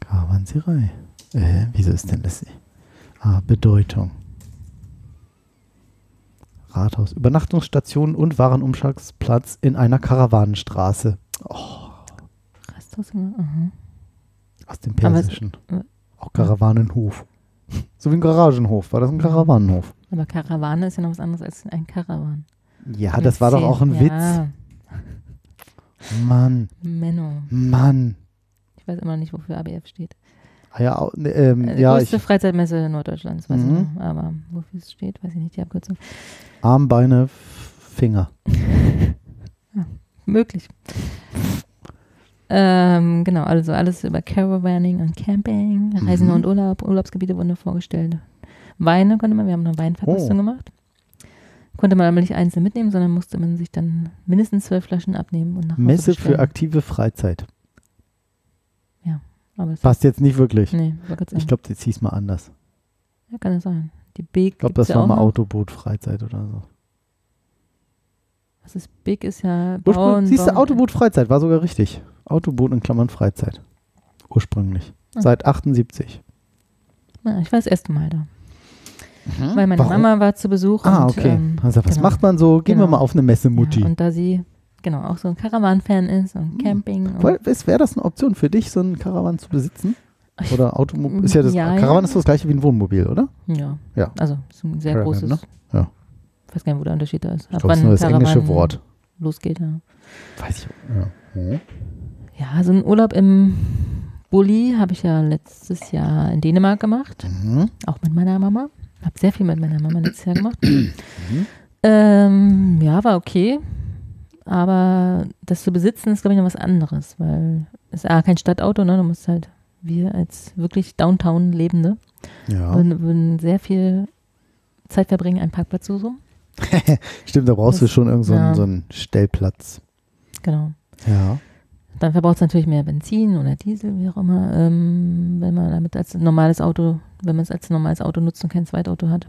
Karawanserei. Äh, wieso ist denn das? Ah, Bedeutung. Rathaus. Übernachtungsstation und Warenumschlagsplatz in einer Karawanenstraße. Oh, Rasthaus. Aha. aus dem Aber es- Persischen. äh, Auch Karawanenhof. So wie ein Garagenhof. War das ein Karawanenhof? Aber Karawane ist ja noch was anderes als ein Karawan. Ja, das war doch auch ein ja, Witz. Mann, Menno. Mann. Ich weiß immer noch nicht, wofür ABF steht. Ah Ja, ne, ähm, Äh, ja größte ich, Freizeitmesse Norddeutschlands, weiß Mhm. ich. Aber wofür es steht, weiß ich nicht, die Abkürzung. Arm, Beine, Finger. Möglich. Ähm, genau, also alles über Caravaning und Camping, Reisen Mhm. und Urlaub, Urlaubsgebiete wurden vorgestellt. Weine konnte man, wir haben eine Weinverkostung Oh. gemacht. Konnte man aber nicht einzeln mitnehmen, sondern musste man sich dann mindestens zwölf Flaschen abnehmen und nach Hause Messe bestellen. für aktive Freizeit. Aber es Passt jetzt nicht wirklich. Nee. Ich glaube, das hieß mal anders. ja, kann es sein. Die Big. Ich glaube, das ja war mal noch. Autoboot Freizeit oder so. Was ist Big? Ist ja Bauen. siehst du, Autoboot Freizeit war sogar richtig. Autoboot in Klammern Freizeit. Ursprünglich. Ah. Seit 78. Ja, ich war das erste Mal da. Weil meine Warum? Mama war zu Besuch. Ah, und, okay. Ähm, also, was genau. macht man so? Gehen wir Genau. mal auf eine Messe, Mutti. Ja, und da sie genau auch so ein Caravan-Fan ist und Camping. Und, Weil, Wäre das eine Option für dich, so einen Caravan zu besitzen? Oder Automobil? Ist ja das Ja, Caravan ja. ist so das gleiche wie ein Wohnmobil, oder? ja. Ja. Also ist ein sehr Caravan, großes. ne? Ja. Ich weiß gar nicht, wo der Unterschied da ist. Ich glaube, das ist nur das englische Wort. Losgeht, ja. Weiß ich. Ja. Hm. Ja, so ein Urlaub im Bulli habe ich ja letztes Jahr in Dänemark gemacht. Mhm. Auch mit meiner Mama. Habe sehr viel mit meiner Mama letztes Jahr gemacht. Mhm. ähm, ja, war okay. Aber das zu besitzen ist, glaube ich, noch was anderes, weil es ist A, kein Stadtauto, ne? Du musst halt, wir als wirklich Downtown Lebende, Ja. würden, würden sehr viel Zeit verbringen, einen Parkplatz zu suchen. Stimmt, da brauchst du Das- schon irgendeinen so ja. so einen Stellplatz. Genau. Ja. Dann verbraucht es natürlich mehr Benzin oder Diesel, wie auch immer, ähm, wenn man damit als normales Auto, wenn man es als normales Auto nutzt und kein Zweitauto hat.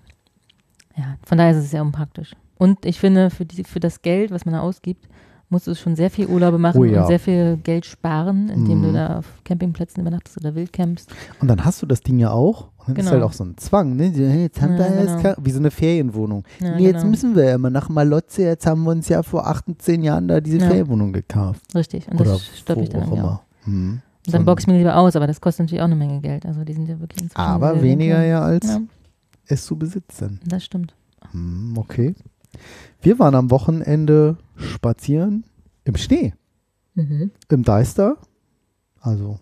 Ja, von daher ist es sehr unpraktisch. Und ich finde, für, die, für das Geld, was man da ausgibt, musst du schon sehr viel Urlaube machen Oh ja. und sehr viel Geld sparen, indem Mhm. du da auf Campingplätzen übernachtest oder wildcampst. Und dann hast du das Ding ja auch Das Genau. ist halt auch so ein Zwang, ne? Jetzt haben Ja, wir genau. ka- wie so eine Ferienwohnung. Ja, nee, jetzt genau. müssen wir ja immer nach Malotze, jetzt haben wir uns ja vor 18 Jahren da diese Ja. Ferienwohnung gekauft. Richtig. Und Oder das mich wo dann auch immer. Hm. Und So dann ein- boxe ich mir lieber aus, aber das kostet natürlich auch eine Menge Geld. Also die sind ja wirklich Aber weniger ja als es zu besitzen. das stimmt. Hm, okay. Wir waren am Wochenende spazieren im Schnee, Mhm. im Deister. Also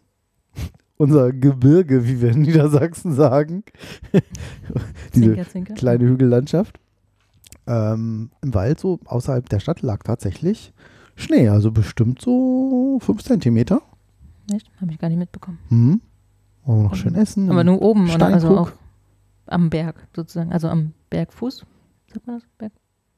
unser Gebirge, wie wir in Niedersachsen sagen. Diese Zwinker, zwinker. kleine Hügellandschaft. Ähm, Im Wald, so außerhalb der Stadt, lag tatsächlich Schnee. Also bestimmt so 5 Zentimeter. Echt? Habe ich gar nicht mitbekommen. Hm. Wollen wir noch schön essen. Aber nur oben, oder? Also auch am Berg sozusagen. Also am Bergfuß. Sagt man das? Berg?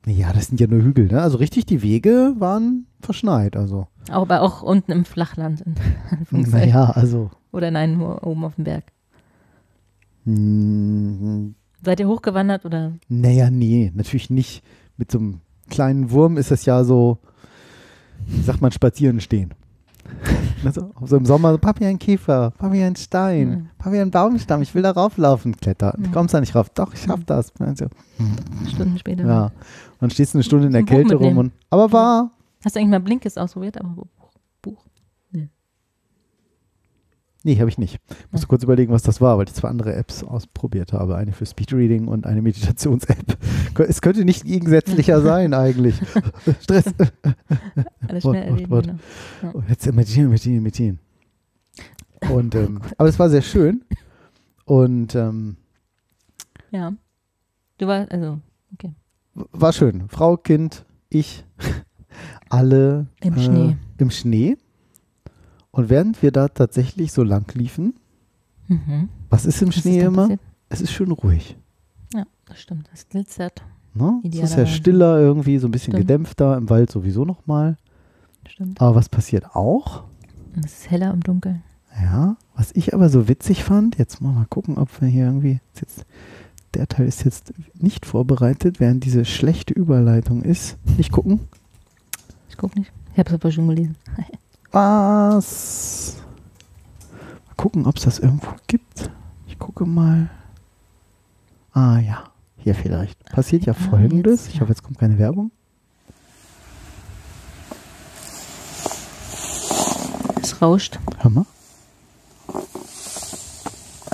Ja, das sind ja nur Hügel, ne? Also richtig, die Wege waren verschneit. Also, aber auch unten im Flachland. Naja, also. Oder nein, nur oben auf dem Berg. mm, Seid ihr hochgewandert oder? Naja, nee, natürlich nicht. Mit so einem kleinen Wurm ist das ja so, wie sagt man, spazieren stehen. Also, so im Sommer, Papi, ein Käfer, Papi, ein Stein, Mhm. Papi, ein Baumstamm, ich will da rauflaufen, kletter. Du Mhm. kommst da nicht rauf. Doch, ich schaff das. Also, Stunden später. ja. Und dann stehst du eine Stunde in der Kälte rum und, aber war, Hast du eigentlich mal Blinkist ausprobiert? Aber Buch. Buch. Nee, habe ich nicht. Musste kurz überlegen, was das war, weil ich zwei andere Apps ausprobiert habe. Eine für Speedreading und eine Meditations-App. Es könnte nicht gegensätzlicher sein eigentlich. Stress. Alles schnell erledigen. Wort. Genau. Oh, jetzt meditieren, meditieren, meditieren. Und, ähm, aber es war sehr schön. Und ähm, Ja. Du warst, also, okay. war schön. Frau, Kind, ich, alle Im äh, Schnee. im Schnee. Und während wir da tatsächlich so lang liefen, Mhm. was ist im Was ist Schnee dann immer? passiert? Es ist schön ruhig. Ja, das stimmt. Das glitzert. Ne? Es ist ja stiller irgendwie, so ein bisschen Stimmt. gedämpfter, im Wald sowieso nochmal. Stimmt. Aber was passiert auch? Es ist heller im Dunkeln. Ja, was ich aber so witzig fand, jetzt mal, mal gucken, ob wir hier irgendwie, ist jetzt, der Teil ist jetzt nicht vorbereitet, während diese schlechte Überleitung ist. Nicht gucken. Ich guck nicht. Ich habe es aber schon gelesen. Was? Mal gucken, ob es das irgendwo gibt. Ich gucke mal. Ah ja, hier vielleicht. Passiert ja Ah, folgendes. Ich hoffe, jetzt kommt keine Werbung. Es rauscht. Hör mal,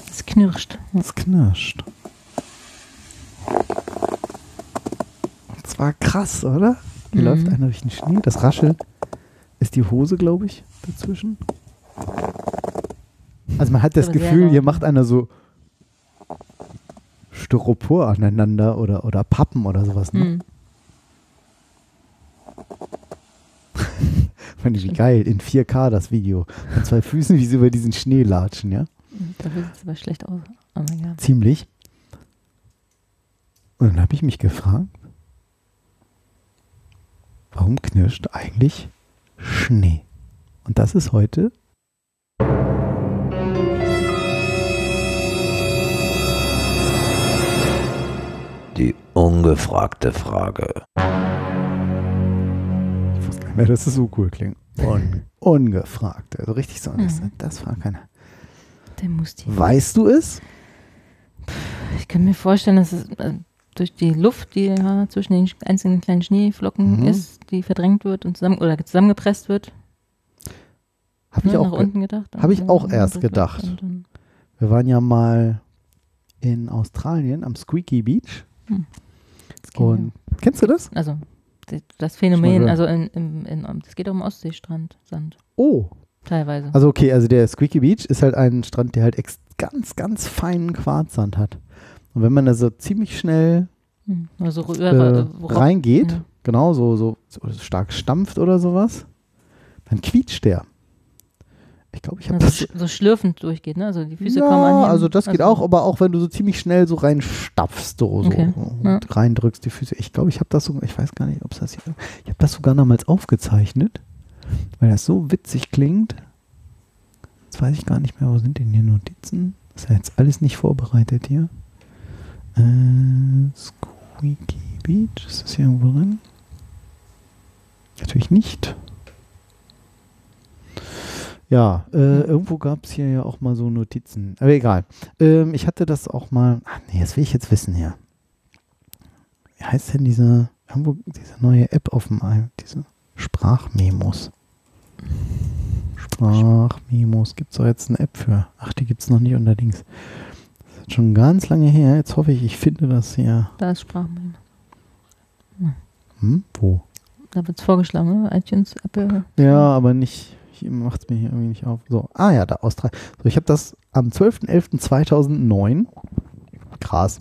Es knirscht. es knirscht. Und zwar krass, oder? Hier Mhm. läuft einer durch den Schnee. Das raschelt. Ist die Hose, glaube ich, dazwischen. Also man hat das Gefühl, hier macht einer so Styropor aneinander oder, oder Pappen oder sowas. Ne? Mhm. Fand ich wie geil. In 4K das Video. Mit zwei Füßen, wie sie über diesen Schnee latschen, ja? Dafür sieht es aber schlecht aus. Oh mein Gott. Ziemlich. Und dann habe ich mich gefragt, warum knirscht eigentlich Schnee? Und das ist heute Die ungefragte Frage. Ich wusste gar nicht mehr, dass es so cool klingt. Un ungefragt. Also richtig so. Das, Mhm. das fragt keiner. Der muss die. Weißt du es? Ich kann mir vorstellen, dass es äh, durch die Luft, die ja zwischen den einzelnen kleinen Schneeflocken Mhm. ist, die verdrängt wird und zusammen oder zusammengepresst wird. Habe ich ne, auch. nach ge- unten gedacht. hab ich auch erst gedacht. Wir waren ja mal in Australien am Squeaky Beach. kennen Und kennst du das? Also das Phänomen, also in, in, in, das geht auch um Ostseestrand, Sand, Oh. teilweise. Also okay, also der Squeaky Beach ist halt ein Strand, der halt ex ganz, ganz feinen Quarzsand hat. Und wenn man da so ziemlich schnell Hm, Also äh, reingeht, ja. genau, so, so, so stark stampft oder sowas, dann quietscht der. Ich glaube, ich habe Also das. sch- so schlürfend durchgeht, ne? Also die Füße ja, kommen an. also das geht auch, aber auch wenn du so ziemlich schnell so reinstapfst, so, so Okay, und ja. reindrückst die Füße. Ich glaube, ich habe das sogar, ich weiß gar nicht, ob es das hier, ich habe das sogar damals aufgezeichnet, weil das so witzig klingt. Jetzt weiß ich gar nicht mehr, wo sind denn hier Notizen? Ist ja jetzt alles nicht vorbereitet hier. Äh, Squeaky Beach, ist das hier irgendwo drin? Natürlich nicht. Ja, äh, irgendwo gab es hier ja auch mal so Notizen. Aber egal. Ähm, ich hatte das auch mal. Ach nee, das will ich jetzt wissen hier. Wie heißt denn diese, irgendwo, diese neue App auf dem diese Sprachmemos? Sprachmemos. Gibt es da jetzt eine App für? Ach, die gibt es noch nicht unterdings. Ist schon ganz lange her. Jetzt hoffe ich, ich finde das hier. Da ist Sprachmemo. Hm? Wo? Da wird es vorgeschlagen, ne? iTunes, Apple. Ja, aber nicht, macht es mir hier irgendwie nicht auf. So, ah ja, da Austria. So, ich habe das am 12.11.2009, krass,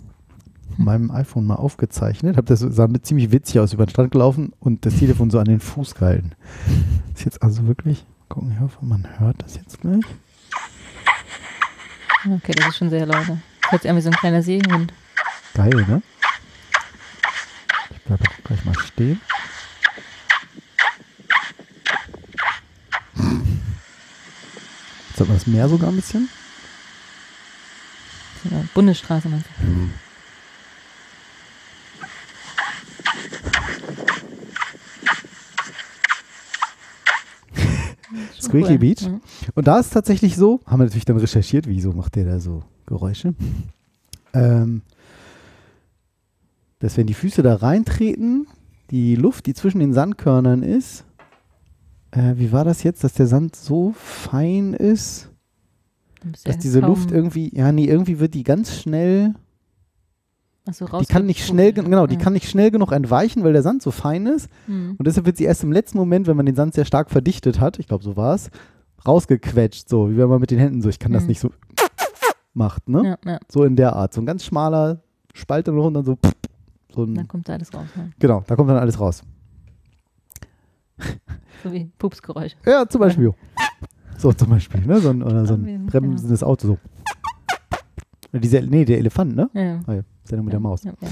auf meinem iPhone mal aufgezeichnet. Hab das sah mit ziemlich witzig aus, über den Strand gelaufen und das Telefon so an den Fuß gehalten. Ist jetzt also wirklich, gucken, ich hoffe, man hört das jetzt gleich. Okay, das ist schon sehr laut. Hört sich an wie so ein kleiner Seehund. Geil, ne? Ich bleibe auch gleich mal stehen. Jetzt hat man das Meer sogar ein bisschen. Eine Bundesstraße meinst du? Schon Squeaky cool. Beach. Mhm. Und da ist tatsächlich so, haben wir natürlich dann recherchiert, wieso macht der da so Geräusche, ähm, dass wenn die Füße da reintreten, die Luft, die zwischen den Sandkörnern ist, äh, wie war das jetzt, dass der Sand so fein ist, dass ja diese kaum- Luft irgendwie, ja nee, irgendwie wird die ganz schnell, so, die kann nicht schnell, gen- genau, die Ja. kann nicht schnell genug entweichen, weil der Sand so fein ist. Mhm. Und deshalb wird sie erst im letzten Moment, wenn man den Sand sehr stark verdichtet hat, ich glaube, so war es, rausgequetscht, so wie wenn man mit den Händen so, ich kann das Mhm. nicht so macht, ne? Ja, ja. So in der Art. So ein ganz schmaler Spalt und dann so, so ein, Dann kommt da alles raus. Ne? genau, da kommt dann alles raus. So wie Pupsgeräusche. Ja, zum Beispiel. So zum Beispiel, ne? So ein, oder so ein genau. bremsendes Auto, so. Diese, nee, der Elefant, ne? Ja, ja. Ah ja, Sendung mit ja, der Maus. Ja, ja.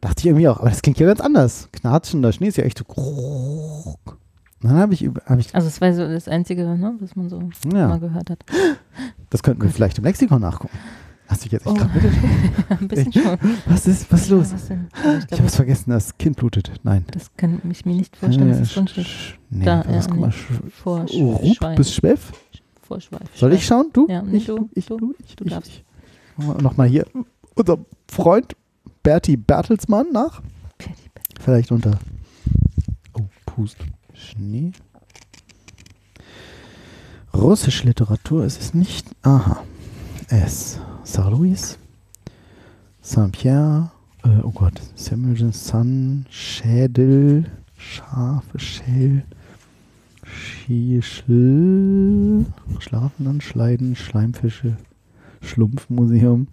Dachte ich irgendwie auch, aber das klingt ja ganz anders. Knatschender Schnee ist ja echt so. Dann habe ich, hab ich, Also es war so das Einzige, ne, was man so ja, mal gehört hat. das könnten wir vielleicht im Lexikon nachgucken. Hast du dich jetzt echt Oh. gerade? Ein bisschen schon. Was ist, was ist Ja, los? Was denn? Aber ich Ich habe es vergessen, das Kind blutet. Nein. das kann ich mir nicht vorstellen, dass Äh, das drin steht. Nee, Da, was, ja, guck mal, nee. Vor Rup bis Schweff? Vor Schweif. Soll ich schauen? Du? Ja, nee, ich, du, ich, du, du, ich, du darfst. Nochmal hier unser Freund Berti Bertelsmann nach. Vielleicht unter. Oh, Pust. Schnee. Russische Literatur ist es nicht. Aha. S. Saint-Louis. Saint-Pierre. Äh, oh Gott. Samuelson Sun. Schädel. Schafe. Schell. Schieschl. Schlafenland. Schleiden. Schleimfische. Schlumpfmuseum.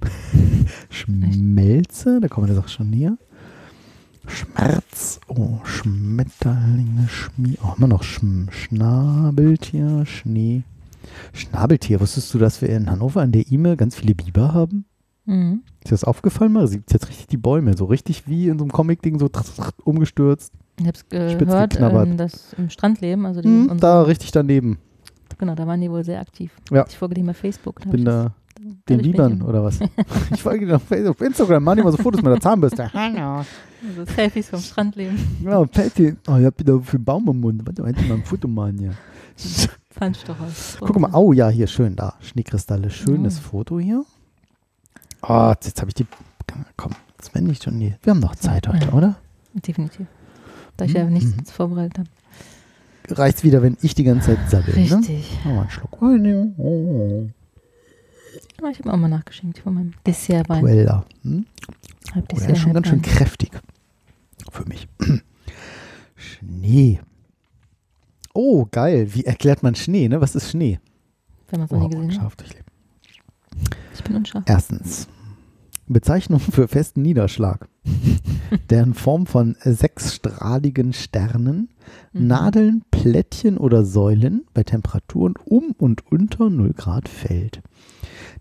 Schmelze. Da kommen wir der Sache schon näher. Schmerz. Oh, Schmetterlinge, Schmie. Oh, immer noch Schm Schnabeltier, Schnee. Schnabeltier. Wusstest du, dass wir in Hannover an der E-Mail ganz viele Biber haben? Mhm. Ist dir das aufgefallen? Man sieht jetzt richtig die Bäume. So richtig wie in so einem Comic-Ding so umgestürzt. Ich Spitz gehört, ähm, dass im Strandleben, also die, Hm, unsere- da richtig daneben. genau, da waren die wohl sehr aktiv. Ja. Ich folge dem bei Facebook. Bin da den Bibern oder was? ich folge dir auf Instagram, machen die mal so Fotos mit der Zahnbürste. Hallo. Also Selfies vom Strandleben. Genau, Patty. Oh, ich hab wieder viel Baum im Mund. Warte, hätte mal ein Foto machen hier. Pfannstocher. Guck mal, oh ja, hier schön da. Schneekristalle. Schönes Oh. Foto hier. Oh, jetzt, habe ich die. Komm, jetzt wenn ich schon die. Wir haben noch Zeit heute, Ja. oder? Definitiv. Da ich ja Mhm. nichts vorbereitet habe. Reicht's wieder, wenn ich die ganze Zeit sabbel, ne? Richtig. Oh, mal einen Schluck Wein nehmen. Oh. Aber ich habe auch mal nachgeschenkt von meinem Dessertwein. Puella. Hm? Halb Oh, der Dessert, ist schon ganz schön kräftig. Für mich. Schnee. Oh, geil. Wie erklärt man Schnee, ne? Was ist Schnee? Wenn man es noch Oh, nie gesehen hat. unscharf durchleben. Ich bin unscharf. Erstens. Bezeichnung für festen Niederschlag. der in Form von sechsstrahligen Sternen, Mhm. Nadeln, Plättchen oder Säulen bei Temperaturen um und unter 0 Grad fällt.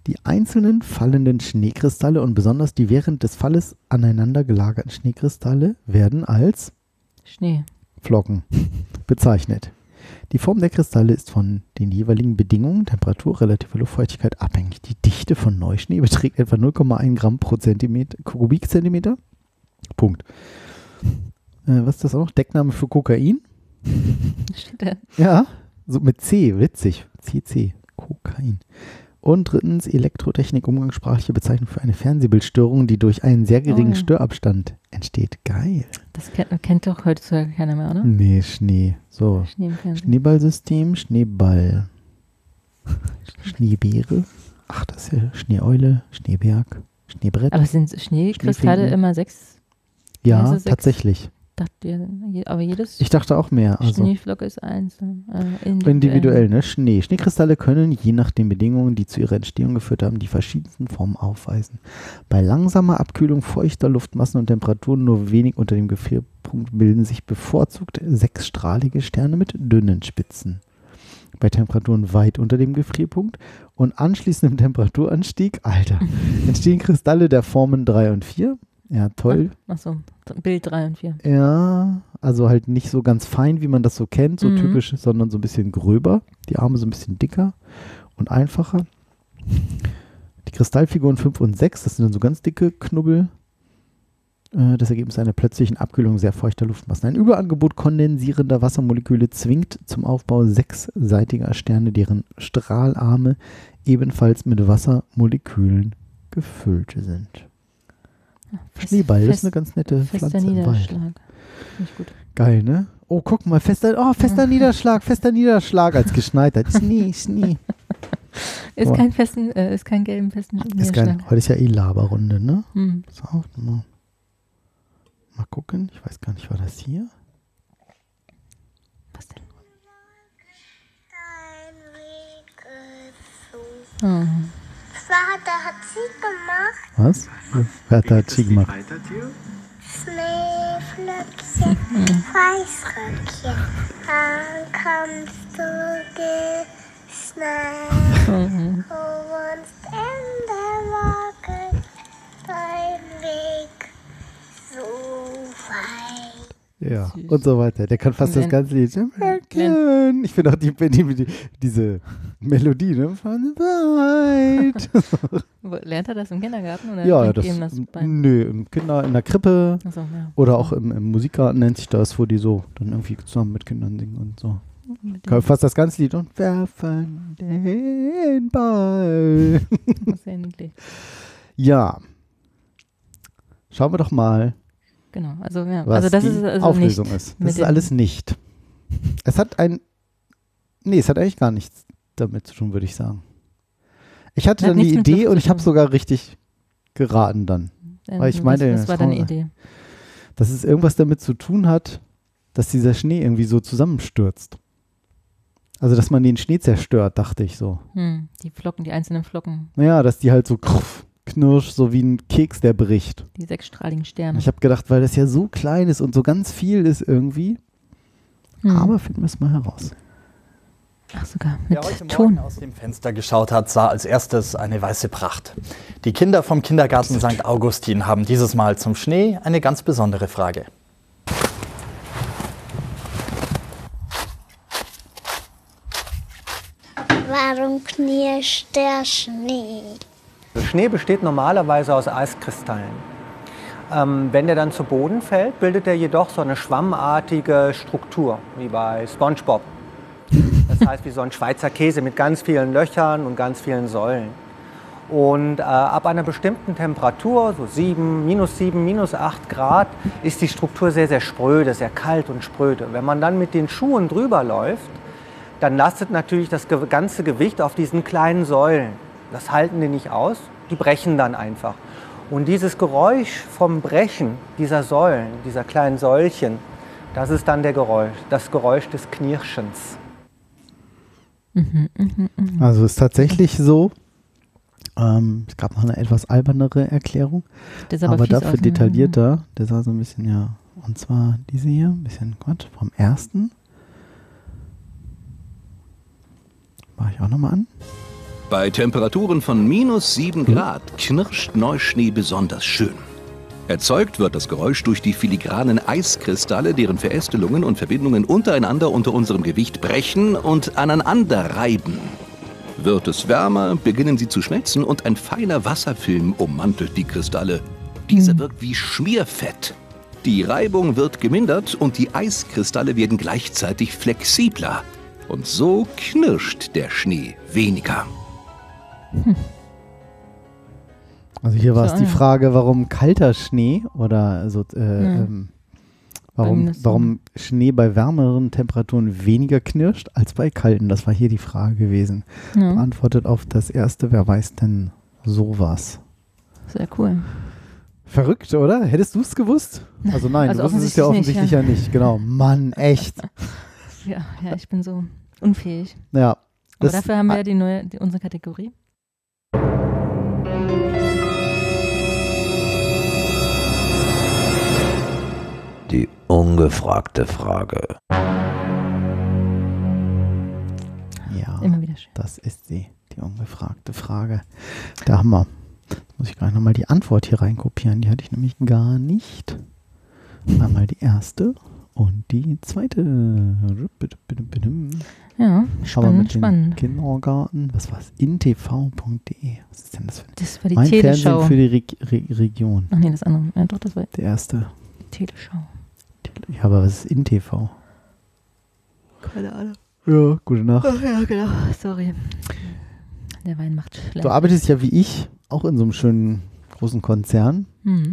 Die einzelnen fallenden Schneekristalle und besonders die während des Falles aneinander gelagerten Schneekristalle werden als Schnee. Flocken bezeichnet. Die Form der Kristalle ist von den jeweiligen Bedingungen, Temperatur, relative Luftfeuchtigkeit abhängig. Die Dichte von Neuschnee beträgt etwa 0,1 Gramm pro Zentimeter, Kubikzentimeter. Punkt. Äh, was ist das auch noch? Deckname für Kokain? Da. Ja, so mit C, witzig. CC, Kokain. Und drittens Elektrotechnik, umgangssprachliche Bezeichnung für eine Fernsehbildstörung, die durch einen sehr geringen Oh. Störabstand entsteht. Geil. Das kennt, kennt doch heutzutage keiner mehr, oder? Nee, Schnee. So, Schnee. Schneeballsystem, Schneeball. Schneebeere. Ach, das ist ja Schneeeule, Schneeberg, Schneebrett. Aber sind Schneekristalle immer sechs? ja, also sechs. tatsächlich. Dachte, aber jedes Ich dachte auch mehr. Also Schneeflocke ist einzeln. Äh, individuell, ne? Schnee. Schneekristalle können, je nach den Bedingungen, die zu ihrer Entstehung geführt haben, die verschiedensten Formen aufweisen. Bei langsamer Abkühlung feuchter Luftmassen und Temperaturen nur wenig unter dem Gefrierpunkt bilden sich bevorzugt sechsstrahlige Sterne mit dünnen Spitzen. Bei Temperaturen weit unter dem Gefrierpunkt und anschließendem Temperaturanstieg, Alter, entstehen Kristalle der Formen 3 und 4. Ja, toll. Achso, Bild 3 und 4. Ja, also halt nicht so ganz fein, wie man das so kennt, so Mhm. typisch, sondern so ein bisschen gröber. Die Arme so ein bisschen dicker und einfacher. Die Kristallfiguren 5 und 6, das sind dann so ganz dicke Knubbel. Äh, Das Ergebnis einer plötzlichen Abkühlung sehr feuchter Luftmassen. Ein Überangebot kondensierender Wassermoleküle zwingt zum Aufbau sechsseitiger Sterne, deren Strahlarme ebenfalls mit Wassermolekülen gefüllt sind. Fest- Schneeball, das ist eine ganz nette Fester Pflanze im Wald. Niederschlag. Ich gut. Geil, ne? Oh, guck mal, fester, oh, fester Niederschlag, fester Niederschlag als geschneit hat. Schnee, Schnee. Ist kein festen, äh, ist kein gelben festen Ist Niederschlag. geil. Heute ist ja eh Laberrunde, ne? Hm. Pass auf, mal, mal gucken. Ich weiß gar nicht, war das hier? Was denn? So. Oh. Vater hat sie gemacht. Was? Wer hat Chi gemacht? Schneeflöckchen, Weißröckchen, dann kommst du geschneit. Du wohnst in der Wolke, dein Weg so weit. Ja, Süß. und so weiter. Der kann fast das ganze Lied. American. Ich finde auch die, die, die, diese Melodie, ne? Von weit. Wo, lernt er das im Kindergarten oder Ja, das, ihm das nö, im Kinder, in der Krippe Achso, ja. oder auch im, im Musikgarten nennt sich das, wo die so dann irgendwie zusammen mit Kindern singen und so. Kann fast das ganze Lied und werfen den Ball. Ja. Schauen wir doch mal, Genau, also ja. was Also das die ist also Auflösung ist. Das ist alles nicht. Es hat ein. Nee, es hat eigentlich gar nichts damit zu tun, würde ich sagen. Ich hatte Hat dann die Idee und ich habe sogar richtig geraten dann. Ähm, weil ich meinte, was, das war deine Idee? Dass es irgendwas damit zu tun hat, dass dieser Schnee irgendwie so zusammenstürzt. Also, dass man den Schnee zerstört, dachte ich so. Hm, die Flocken, die einzelnen Flocken, Naja, dass die halt so kruf, knirsch, so wie ein Keks, der bricht. die sechsstrahligen Sterne. Ich habe gedacht, weil das ja so klein ist und so ganz viel ist irgendwie. Hm. Aber finden wir es mal heraus. Ach, sogar mit Wer heute Ton. Morgen aus dem Fenster geschaut hat, sah als erstes eine weiße Pracht. Die Kinder vom Kindergarten St. Augustin haben dieses Mal zum Schnee eine ganz besondere Frage. Warum knirscht der Schnee? Schnee besteht normalerweise aus Eiskristallen. Ähm, wenn der dann zu Boden fällt, bildet er jedoch so eine schwammartige Struktur, wie bei SpongeBob. Das heißt, wie so ein Schweizer Käse mit ganz vielen Löchern und ganz vielen Säulen. Und äh, ab einer bestimmten Temperatur, so 7, minus 7, minus 8 Grad, ist die Struktur sehr, sehr spröde, sehr kalt und spröde. Wenn man dann mit den Schuhen drüber läuft, dann lastet natürlich das ganze Gewicht auf diesen kleinen Säulen. Das halten die nicht aus, die brechen dann einfach. Und dieses Geräusch vom Brechen dieser Säulen, dieser kleinen Säulchen, das ist dann der Geräusch, das Geräusch des Knirschens. Also ist tatsächlich so. Ähm, es gab noch eine etwas albernere Erklärung, aber, fies dafür aus, ne? detaillierter. Der sah so ein bisschen, ja. Und zwar diese hier, ein bisschen Gott, vom ersten. Mache ich auch nochmal an. Bei Temperaturen von minus 7 Grad knirscht Neuschnee besonders schön. Erzeugt wird das Geräusch durch die filigranen Eiskristalle, deren Verästelungen und Verbindungen untereinander unter unserem Gewicht brechen und aneinander reiben. Wird es wärmer, beginnen sie zu schmelzen und ein feiner Wasserfilm ummantelt die Kristalle. Dieser wirkt wie Schmierfett. Die Reibung wird gemindert und die Eiskristalle werden gleichzeitig flexibler. Und so knirscht der Schnee weniger. Also hier war es die ja. Frage, warum kalter Schnee oder so, äh, Ja. ähm, warum, warum Schnee bei wärmeren Temperaturen weniger knirscht als bei kalten. Das war hier die Frage gewesen. Ja, Beantwortet auf das erste, wer weiß denn sowas? sehr cool. Verrückt, oder? Hättest du es gewusst? Also nein, Also du wusstest es ja offensichtlich nicht, ja nicht. Genau. Mann, echt. Ja, ja, ich bin so unfähig. Ja. Aber dafür haben wir ja die neue, die, unsere Kategorie. Ungefragte Frage. ja. Immer wieder schön. Das ist sie, die ungefragte Frage. Da haben wir. Jetzt muss ich gleich nochmal die Antwort hier reinkopieren. Die hatte ich nämlich gar nicht. Einmal die erste und die zweite. Ja, spannend, mit dem spannend. Kindergarten. Was war's? intv.de. Was ist denn das für ein Das war die Mein Teleschau. Fernsehen für die Reg Re Region. Ach nee, das andere. Ja, doch, das war Der erste. die Teleschau. Ja, aber was ist InTV? Keine Ahnung. Ja, gute Nacht. Ach ja, genau. Sorry. Der Wein macht schlecht. Du arbeitest ja wie ich auch in so einem schönen großen Konzern. Hm.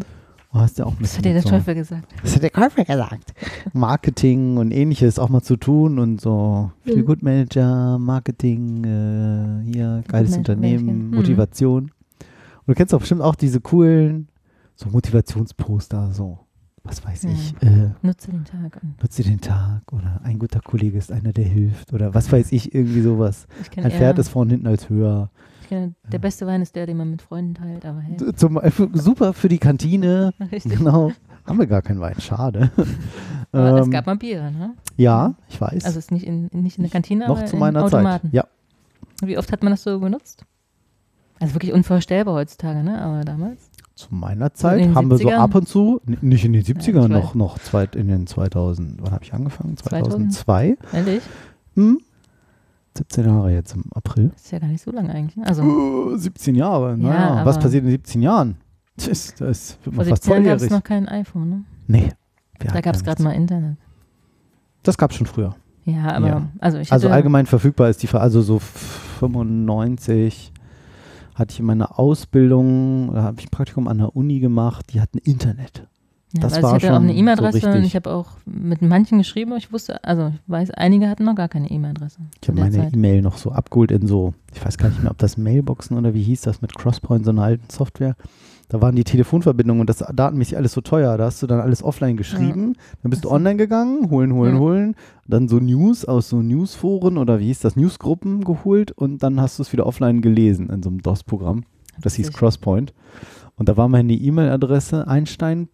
Du hast ja auch Das hat dir der so, Teufel gesagt. Das hat der Käufer gesagt. Marketing und ähnliches auch mal zu tun und so viel Mhm. Good Manager, Marketing, äh, hier, geiles Unternehmen, Management. Mhm. Motivation. Und du kennst doch bestimmt auch diese coolen, so Motivationsposter, so, was weiß Mhm. ich, äh, Nutze den Tag. Nutze den Tag oder ein guter Kollege ist einer, der hilft oder was weiß ich, irgendwie sowas. ich Ein Pferd ist vorne hinten als höher. ich kenne, der beste Wein ist der, den man mit Freunden teilt, aber hey. Zum, super für die Kantine. Richtig. Genau. Haben wir gar keinen Wein, schade. Aber es Ähm, gab mal Bier, ne? Ja, ich weiß. Also es ist nicht in, nicht in der Kantine, noch aber zu in meiner Automaten. Zeit. Ja, Wie oft hat man das so genutzt? Also wirklich unvorstellbar heutzutage, ne? Aber damals. Zu meiner Zeit haben wir so 70ern? ab und zu, nicht in den 70ern, ich noch, noch zweit, in den 2000, wann habe ich angefangen? 2000? 2002. Ehrlich? Hm? 17 Jahre jetzt im April. Das ist ja gar nicht so lange eigentlich. Ne? Also Uh, 17 Jahre, Ja, naja, was aber- passiert in 17 Jahren? Das, das wird man fast 17 gab es volljährig. noch kein iPhone, ne? Nee. Da gab es ja gerade mal Internet. Das gab es schon früher. Ja, aber Ja. also ich Also allgemein verfügbar ist die, also so 95 hatte ich in meiner Ausbildung, da habe ich ein Praktikum an der Uni gemacht, die hatten Internet. ja, das also war ich hatte auch schon eine E-Mail-Adresse so und ich habe auch mit manchen geschrieben, aber ich wusste, also ich weiß, einige hatten noch gar keine E-Mail-Adresse. Ich habe meine. E-Mail noch so abgeholt in so, ich weiß gar nicht mehr, ob das Mailboxen oder wie hieß das mit Crosspoint, so einer alten Software. Da waren die Telefonverbindungen und das datenmäßig alles so teuer. Da hast du dann alles offline geschrieben, dann bist du online gegangen, holen, holen, Ja. holen, dann so News aus so Newsforen oder wie hieß das, Newsgruppen geholt und dann hast du es wieder offline gelesen in so einem DOS-Programm. Das hieß. Crosspoint. Und da war meine E-Mail-Adresse einstein.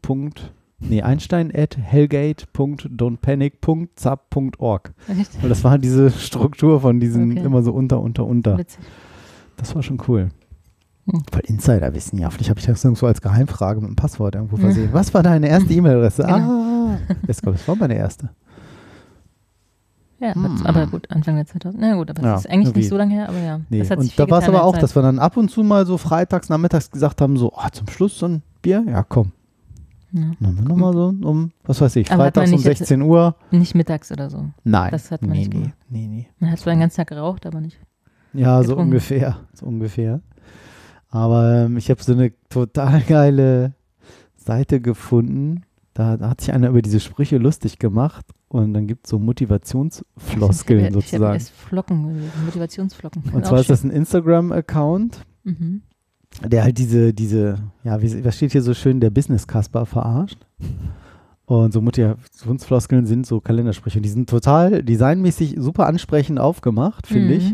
Nee, einstein at hellgate.don'tpanic.zap.org. Und das war diese Struktur von diesen Okay. immer so unter, unter, unter. Witzig. Das war schon cool. Hm. Voll Insiderwissen, ja. Vielleicht habe ich das irgendwo als Geheimfrage mit einem Passwort irgendwo Ja. versehen. Was war deine erste E-Mail-Adresse? Genau. Ah, das, glaub ich, das war meine erste. Ja, aber, Hm. aber gut, Anfang der 2000. Na gut, aber Ja, das ist eigentlich irgendwie. nicht so lange her, aber ja. Nee. Und da war es aber auch, dass wir dann ab und zu mal so freitags, nachmittags gesagt haben, so, oh, zum Schluss so ein Bier? Ja, komm. Ja. Dann haben wir nochmal so um, was weiß ich, Aber freitags um nicht jetzt- 16 Uhr. Nicht mittags oder so. Nein. Das hat man nee, nicht nee, nee, nee. Man hat zwar den ganzen Tag geraucht, aber nicht. Ja, so getrunken. ungefähr. So ungefähr. Aber ähm, ich habe so eine total geile Seite gefunden. Da, hat sich einer über diese Sprüche lustig gemacht und dann gibt es so Motivationsfloskeln ich habe sozusagen. erst Flocken, Motivationsflocken. Und zwar ist das ein Instagram-Account, Mhm. der halt diese, diese, ja, wie, was steht hier so schön, der Business-Kasper verarscht. Und so Motivationsfloskeln sind so Kalendersprüche. Die sind total designmäßig super ansprechend aufgemacht, finde ich.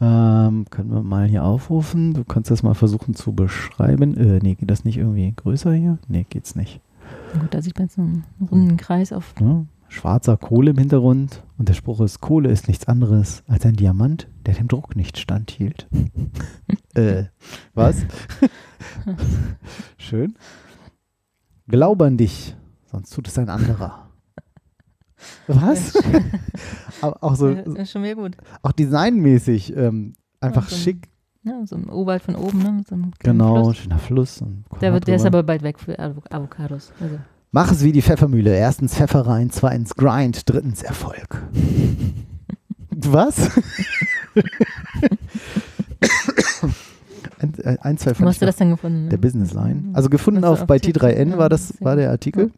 Ähm, können wir mal hier aufrufen. Du kannst das mal versuchen zu beschreiben. Äh, nee, geht das nicht irgendwie größer hier? Nee, geht's nicht. Gut, da sieht man jetzt einen runden Kreis auf. Ne? Schwarzer Kohle im Hintergrund und der Spruch ist, Kohle ist nichts anderes als ein Diamant, der dem Druck nicht standhielt. äh, was? Schön. Glaube an dich, sonst tut es ein anderer. Was? Aber auch so, Ja, ist schon mehr gut. auch designmäßig ähm, einfach Ja, so ein schick. Ja, so ein Urwald von oben, ne? So Genau, Fluss. schöner Fluss. Der, wird, der ist aber bald weg für Avo- Avocados. Also, Mach es wie die Pfeffermühle. Erstens Pfeffer rein, zweitens Grind, drittens Erfolg. Was? ein, äh, ein, zwei Wo hast du das denn gefunden? Der Business Line. Also gefunden auf bei auf die- T3N war das Ja, war der Artikel. gut.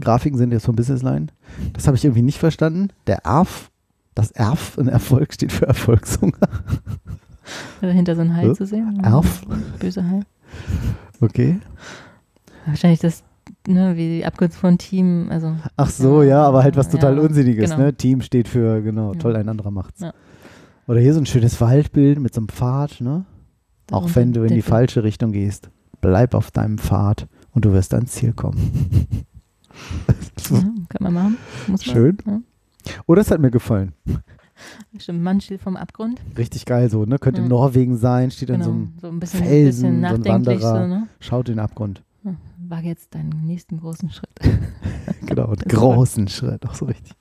Grafiken sind jetzt vom Business Line. Das habe ich irgendwie nicht verstanden. Der Erf, das Erf in Erfolg steht für Erfolgshunger. Dahinter so ein Hai Hä? zu sehen. Erf? Böse Hai. Okay. Wahrscheinlich das, ne, wie die Abkürzung von Team, also. Ach so, ja, aber halt was total Ja, Unsinniges, genau. ne? Team steht für, genau, Ja. toll, ein anderer macht's. Ja. Oder hier so ein schönes Waldbild mit so einem Pfad, ne? Auch Darunter wenn du in die falsche Richtung gehst, bleib auf deinem Pfad und du wirst ans Ziel kommen. Ja, kann man machen. Muss man. Schön. Ja. Oh, das hat mir gefallen. Stimmt, Mann steht vom Abgrund. Richtig geil so, ne? Könnte in Ja. Norwegen sein, steht Genau. so einem so ein bisschen, Felsen, bisschen so ein nachdenklich. So, Wanderer. ne? Schaut in den Abgrund. Wage jetzt deinen nächsten großen Schritt. Genau, ist großen Schritt, auch so richtig.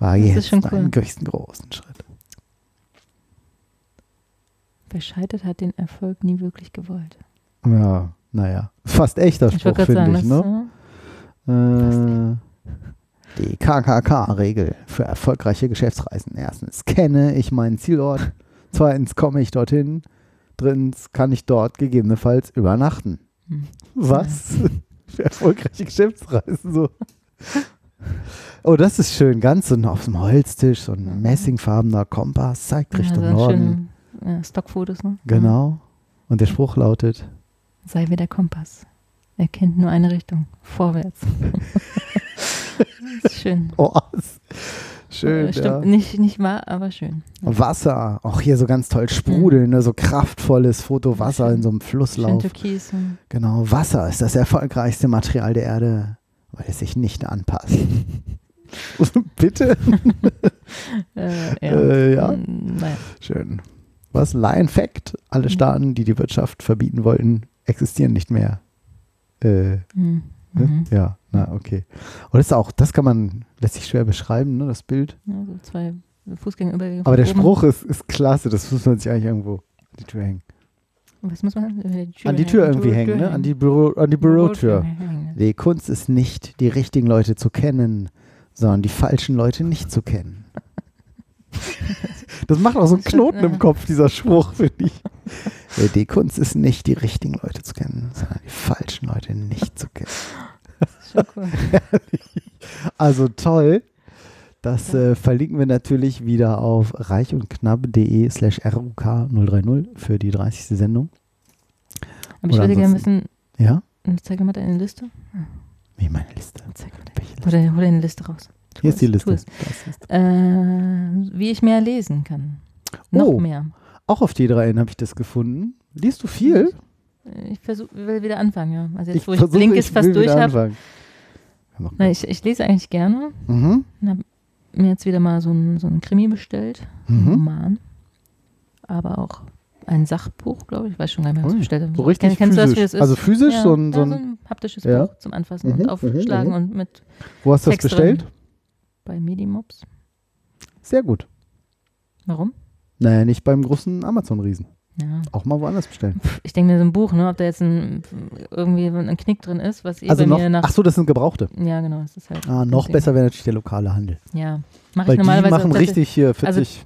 Ist jetzt schon cool. einen größten großen Schritt. Wer scheitert, hat den Erfolg nie wirklich gewollt. Ja, naja. Fast echter Spruch, finde ich, ne? Äh, die KKK-Regel für erfolgreiche Geschäftsreisen. Erstens kenne ich meinen Zielort. Zweitens komme ich dorthin. Drittens kann ich dort gegebenenfalls übernachten. Hm. Was? Für erfolgreiche Geschäftsreisen so. Oh, das ist schön. Ganz so auf dem Holztisch, so ein messingfarbener Kompass, zeigt ja, Richtung so Norden. schöne, äh, Stockfotos, ne? Genau. Und der Spruch lautet, Ja. Sei wie der Kompass. Er kennt nur eine Richtung. Vorwärts. das ist schön. oh, schön, Äh, Stimmt, ja. nicht, nicht wahr, aber schön. Wasser, auch hier so ganz toll sprudeln, ne? so kraftvolles Foto Wasser in so einem Schön Flusslauf. türkis. und- Genau, Wasser ist das erfolgreichste Material der Erde, weil es sich nicht anpasst. Bitte? Äh, ja. Äh, ja. Mm, Naja. Schön. Was? Lion Fact? Alle Mhm. Staaten, die die Wirtschaft verbieten wollten, existieren nicht mehr. Äh, Mhm. ne? Mhm. Ja, na, okay. Und das ist auch, das kann man, lässt sich schwer beschreiben, ne, das Bild. Ja, so zwei Fußgängerübergänge. Aber der oben. Spruch ist, ist klasse, das muss man sich eigentlich irgendwo an die Tür hängen. Was muss man? Äh, Die An die Tür irgendwie hängen, ne? An die, Büro, an die Bürotür. hängen. Die Kunst ist nicht, die richtigen Leute zu kennen, sondern die falschen Leute nicht zu kennen. Das macht auch so einen Knoten im Kopf, dieser Spruch, finde ich. Die Kunst ist nicht, die richtigen Leute zu kennen, sondern die falschen Leute nicht zu kennen. Schon cool. Also toll. Das äh, verlinken wir natürlich wieder auf reichundknapp.de slash RUK030 für die 30. Sendung. Aber ich Oder würde gerne wissen, Ja? zeig mal deine Liste. Wie meine Liste. Zeig mal deine Liste? Oder hol deine Liste raus. Hier ist die Liste. ist. Äh, wie ich mehr lesen kann. Noch Oh. mehr. Auch auf T3N habe ich das gefunden. Liest du viel? Ich versuch, will wieder anfangen, ja. Also jetzt, Ich wo ich versuche, Blinkist ich fast durch habe. Ich, ich lese eigentlich gerne. Mhm. Und habe mir jetzt wieder mal so ein, so Krimi bestellt. Mhm. Ein Roman. Aber auch ein Sachbuch, glaube ich. Ich weiß schon gar nicht mehr, was ich bestellt habe. so richtig Kennst du das, wie physisch. das ist? Also physisch, ja, so ein- so ja, ein- so ein haptisches Ja. Buch zum Anfassen Mhm, und mhm, aufschlagen mhm. und mit Wo hast du das Text drin. Bei Medimops. Sehr gut. Warum? Naja, nicht beim großen Amazon-Riesen. Ja. Auch mal woanders bestellen. Ich denke mir so ein Buch, ne, ob da jetzt ein, irgendwie ein Knick drin ist, was eh Also bei noch, mir nach. ach so, das sind Gebrauchte. Ja, genau, das ist halt. Ah, noch besser wäre natürlich der lokale Handel. Ja, mache Weil ich die normalerweise. machen tatsächlich- richtig hier 40 Also keine Ahnung.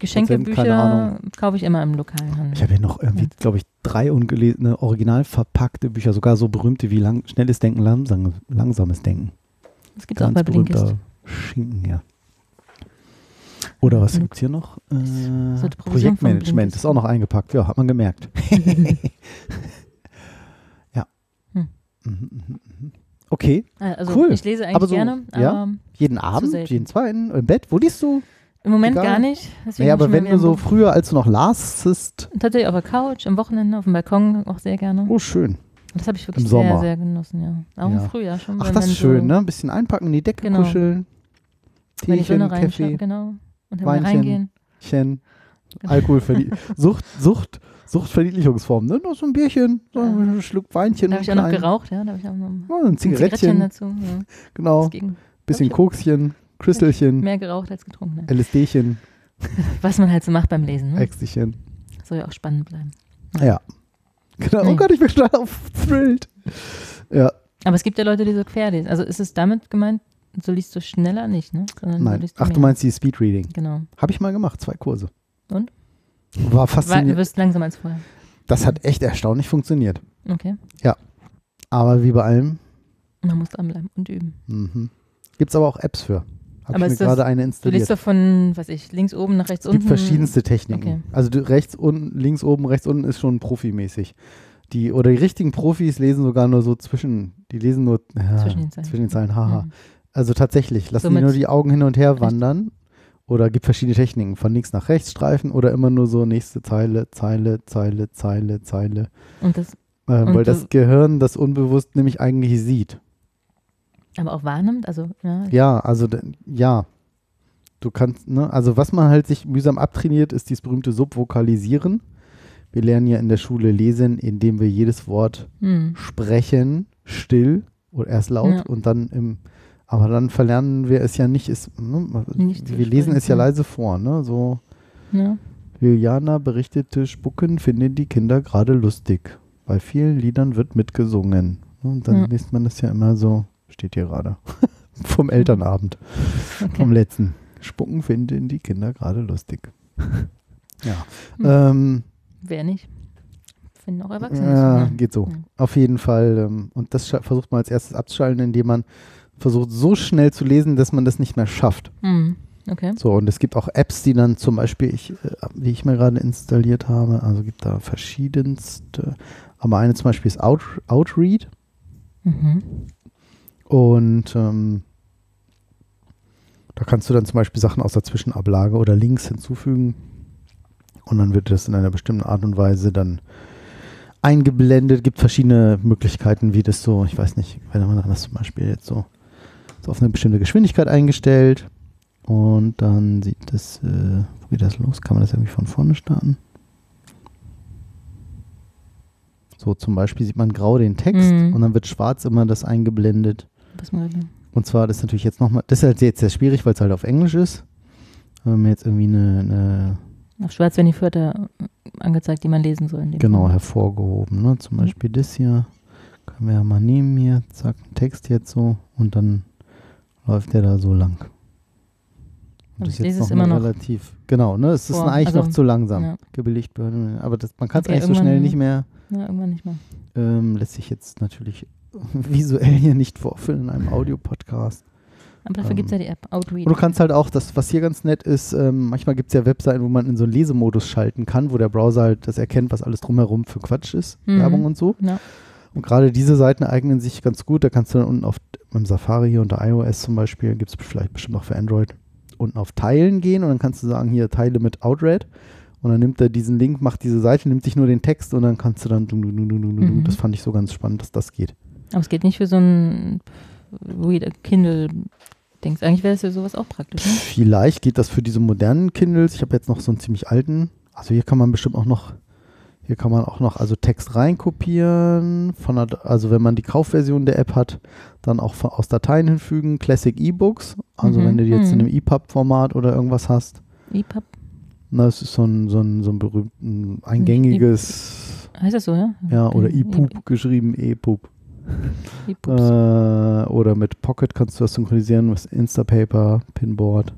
Geschenkebücher kaufe ich immer im lokalen Handel. Ich habe hier noch irgendwie, glaube ich, drei ungelesene, original verpackte Bücher, sogar so berühmte wie lang, Schnelles Denken, langsam, Langsames Denken. das gibt es auch bei Blinkist. Schinken, ja. Oder was Genug. gibt es hier noch? Äh, Projektmanagement ist auch noch eingepackt. Ja, hat man gemerkt. ja. Hm. Mhm, mhm, mhm. Okay, Ah, Also Cool. ich lese eigentlich Aber so, gerne, ja? jeden Abend, jeden zweiten, im Bett. Wo liest du? im Moment Egal. gar nicht. Naja, aber wenn du so Buch- früher, als du noch lasst, Tatsächlich auf der Couch, am Wochenende, auf dem Balkon auch sehr gerne. oh schön. Das habe ich wirklich Im sehr, Sommer. sehr genossen, ja. Auch Ja. im Frühjahr schon. Ach, das ist schön, so, ne? Ein bisschen einpacken, in die Decke Genau. kuscheln. Teechen, Kaffee, genau. Und dann reingehen. Chen, Genau. Alkoholverli Sucht, Sucht, Suchtverniedlichungsform, ne? Noch so ein Bierchen, so Ja. ein Schluck Weinchen. Da habe ich auch noch geraucht, ja. Da habe ich auch noch ein Ja, ein Zigarettchen Zigarettchen, dazu. Ja. genau. Bisschen Kokschen, Crystalchen, mehr geraucht als getrunken. Ja. LSDchen, Was man halt so macht beim Lesen. Ne? Äxtchen. Soll ja auch spannend bleiben. Ja. Genau. Oh Nee. Gott, ich bin total auf thrilled. Ja. Aber es gibt ja Leute, die so quer lesen. Also ist es damit gemeint, so liest du schneller nicht, ne? Sondern Nein. liest Ach, du meinst die Speedreading? Genau. Habe ich mal gemacht, zwei Kurse. Und? War Weil du faszinierend. wirst langsamer als vorher. Das hat echt erstaunlich funktioniert. Okay. Aber wie bei allem, Man muss dranbleiben und üben. mhm. gibt es aber auch Apps für. Habe ich mir gerade eine Du installiert. liest doch von, was ich, links oben nach rechts Es gibt unten. verschiedenste Techniken. Okay. Also du, rechts unten, links oben, rechts unten ist schon profimäßig. Die, oder die richtigen Profis lesen sogar nur so zwischen, die lesen nur ja, Zwischen den Zeilen. zwischen den Zeilen, haha. Mhm. Also tatsächlich, lassen So die nur die Augen hin und her wandern oder gibt verschiedene Techniken, von links nach rechts streifen oder immer nur so nächste Zeile, Zeile, Zeile, Zeile, Zeile. Und das Ähm, Und weil das Gehirn das unbewusst nämlich eigentlich sieht. aber auch wahrnimmt, also, ja. Ja, also ja. Du kannst, ne, also was man halt sich mühsam abtrainiert, ist dieses berühmte Subvokalisieren. Wir lernen ja in der Schule lesen, indem wir jedes Wort Hm. sprechen, still oder erst laut Ja. und dann im, aber dann verlernen wir es ja nicht, ist, ne, Nicht wir lesen es ja leise vor, ne, so. ja. Juliana berichtete, Spucken finden die Kinder gerade lustig. Bei vielen Liedern wird mitgesungen. Und dann Ja. liest man das ja immer so, steht hier gerade, vom Elternabend, Okay. vom letzten. Spucken finden die Kinder gerade lustig. ja. Hm. Ähm, Wer nicht? Finden auch Erwachsene. ja, ne? geht so. Ja. Auf jeden Fall. Ähm, und das versucht man als erstes abzuschalten, indem man versucht, so schnell zu lesen, dass man das nicht mehr schafft. Hm. Okay. So, und es gibt auch Apps, die dann zum Beispiel, ich, äh, die ich mir gerade installiert habe, also gibt da verschiedenste, aber eine zum Beispiel ist Out, Outread Mhm. und ähm, da kannst du dann zum Beispiel Sachen aus der Zwischenablage oder Links hinzufügen und dann wird das in einer bestimmten Art und Weise dann eingeblendet. Gibt verschiedene Möglichkeiten, wie das so, ich weiß nicht, wenn man das zum Beispiel jetzt so, so auf eine bestimmte Geschwindigkeit eingestellt und dann sieht das, äh, wo geht das los? Kann man das irgendwie von vorne starten? So zum Beispiel sieht man grau den Text Mhm. und dann wird schwarz immer das eingeblendet. Und zwar, das ist natürlich jetzt nochmal, das ist halt jetzt sehr schwierig, weil es halt auf Englisch ist. Wenn man jetzt irgendwie eine, eine Auf schwarz werden die Wörter äh, angezeigt, die man lesen soll. genau Fall. hervorgehoben, ne? Zum Beispiel das hier. Können wir ja mal nehmen hier, zack, Text jetzt so und dann läuft der da so lang. Und das ich ist jetzt noch immer noch relativ, genau, ne? Es ist eigentlich also, noch zu langsam. ja. Gebilligt, aber das, man kann es Okay, eigentlich so schnell nicht mehr. Ja, irgendwann nicht mehr. Ähm, lässt sich jetzt natürlich visuell hier nicht vorführen in einem Audiopodcast. Aber dafür Ähm, gibt es ja die App Outread. Und du kannst halt auch, das, was hier ganz nett ist, ähm, manchmal gibt es ja Webseiten, wo man in so einen Lesemodus schalten kann, wo der Browser halt das erkennt, was alles drumherum für Quatsch ist, Mhm. Werbung und so. Ja. Und gerade diese Seiten eignen sich ganz gut. Da kannst du dann unten auf im Safari hier unter iOS zum Beispiel, gibt es vielleicht bestimmt auch für Android, unten auf Teilen gehen und dann kannst du sagen, hier Teile mit Outread. Und dann nimmt er diesen Link, macht diese Seite, nimmt sich nur den Text und dann kannst du dann. Mhm. das fand ich so ganz spannend, dass das geht. Aber es geht nicht für so ein Reader Kindle. Denkst eigentlich wäre es ja sowas auch praktisch. Ne? Vielleicht geht das für diese modernen Kindles. Ich habe jetzt noch so einen ziemlich alten. Also hier kann man bestimmt auch noch, hier kann man auch noch also Text reinkopieren. Von der, also wenn man die Kaufversion der App hat, dann auch von, aus Dateien hinfügen. Classic E-Books. Also Mhm, wenn du die jetzt in mhm. einem EPUB-Format oder irgendwas hast. EPUB. Na, das ist so ein, so ein, so ein berühmten, eingängiges, Heißt das so, ja? ja, oder. EPUB geschrieben, EPUB. EPUBs. Äh, oder mit Pocket kannst du das synchronisieren, mit Instapaper, Pinboard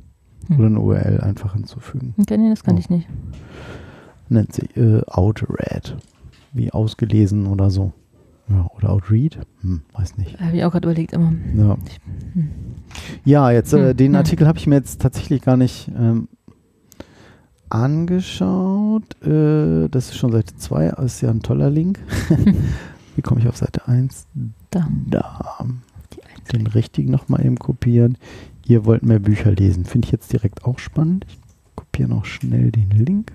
Hm. oder eine URL einfach hinzufügen. Okay, nee, das kann Oh. ich nicht. Nennt sich äh, Outread. Wie ausgelesen oder so. Ja, oder Outread? Hm, weiß nicht. Habe ich auch gerade überlegt, aber Ja, hm. ja jetzt äh, Hm, den ja. Artikel habe ich mir jetzt tatsächlich gar nicht ähm, angeschaut. Äh, das ist schon Seite 2, ist ja ein toller Link. Wie komme ich auf Seite 1? da. Da. Den richtigen nochmal eben kopieren. Ihr wollt mehr Bücher lesen. Finde ich jetzt direkt auch spannend. Ich kopiere noch schnell den Link,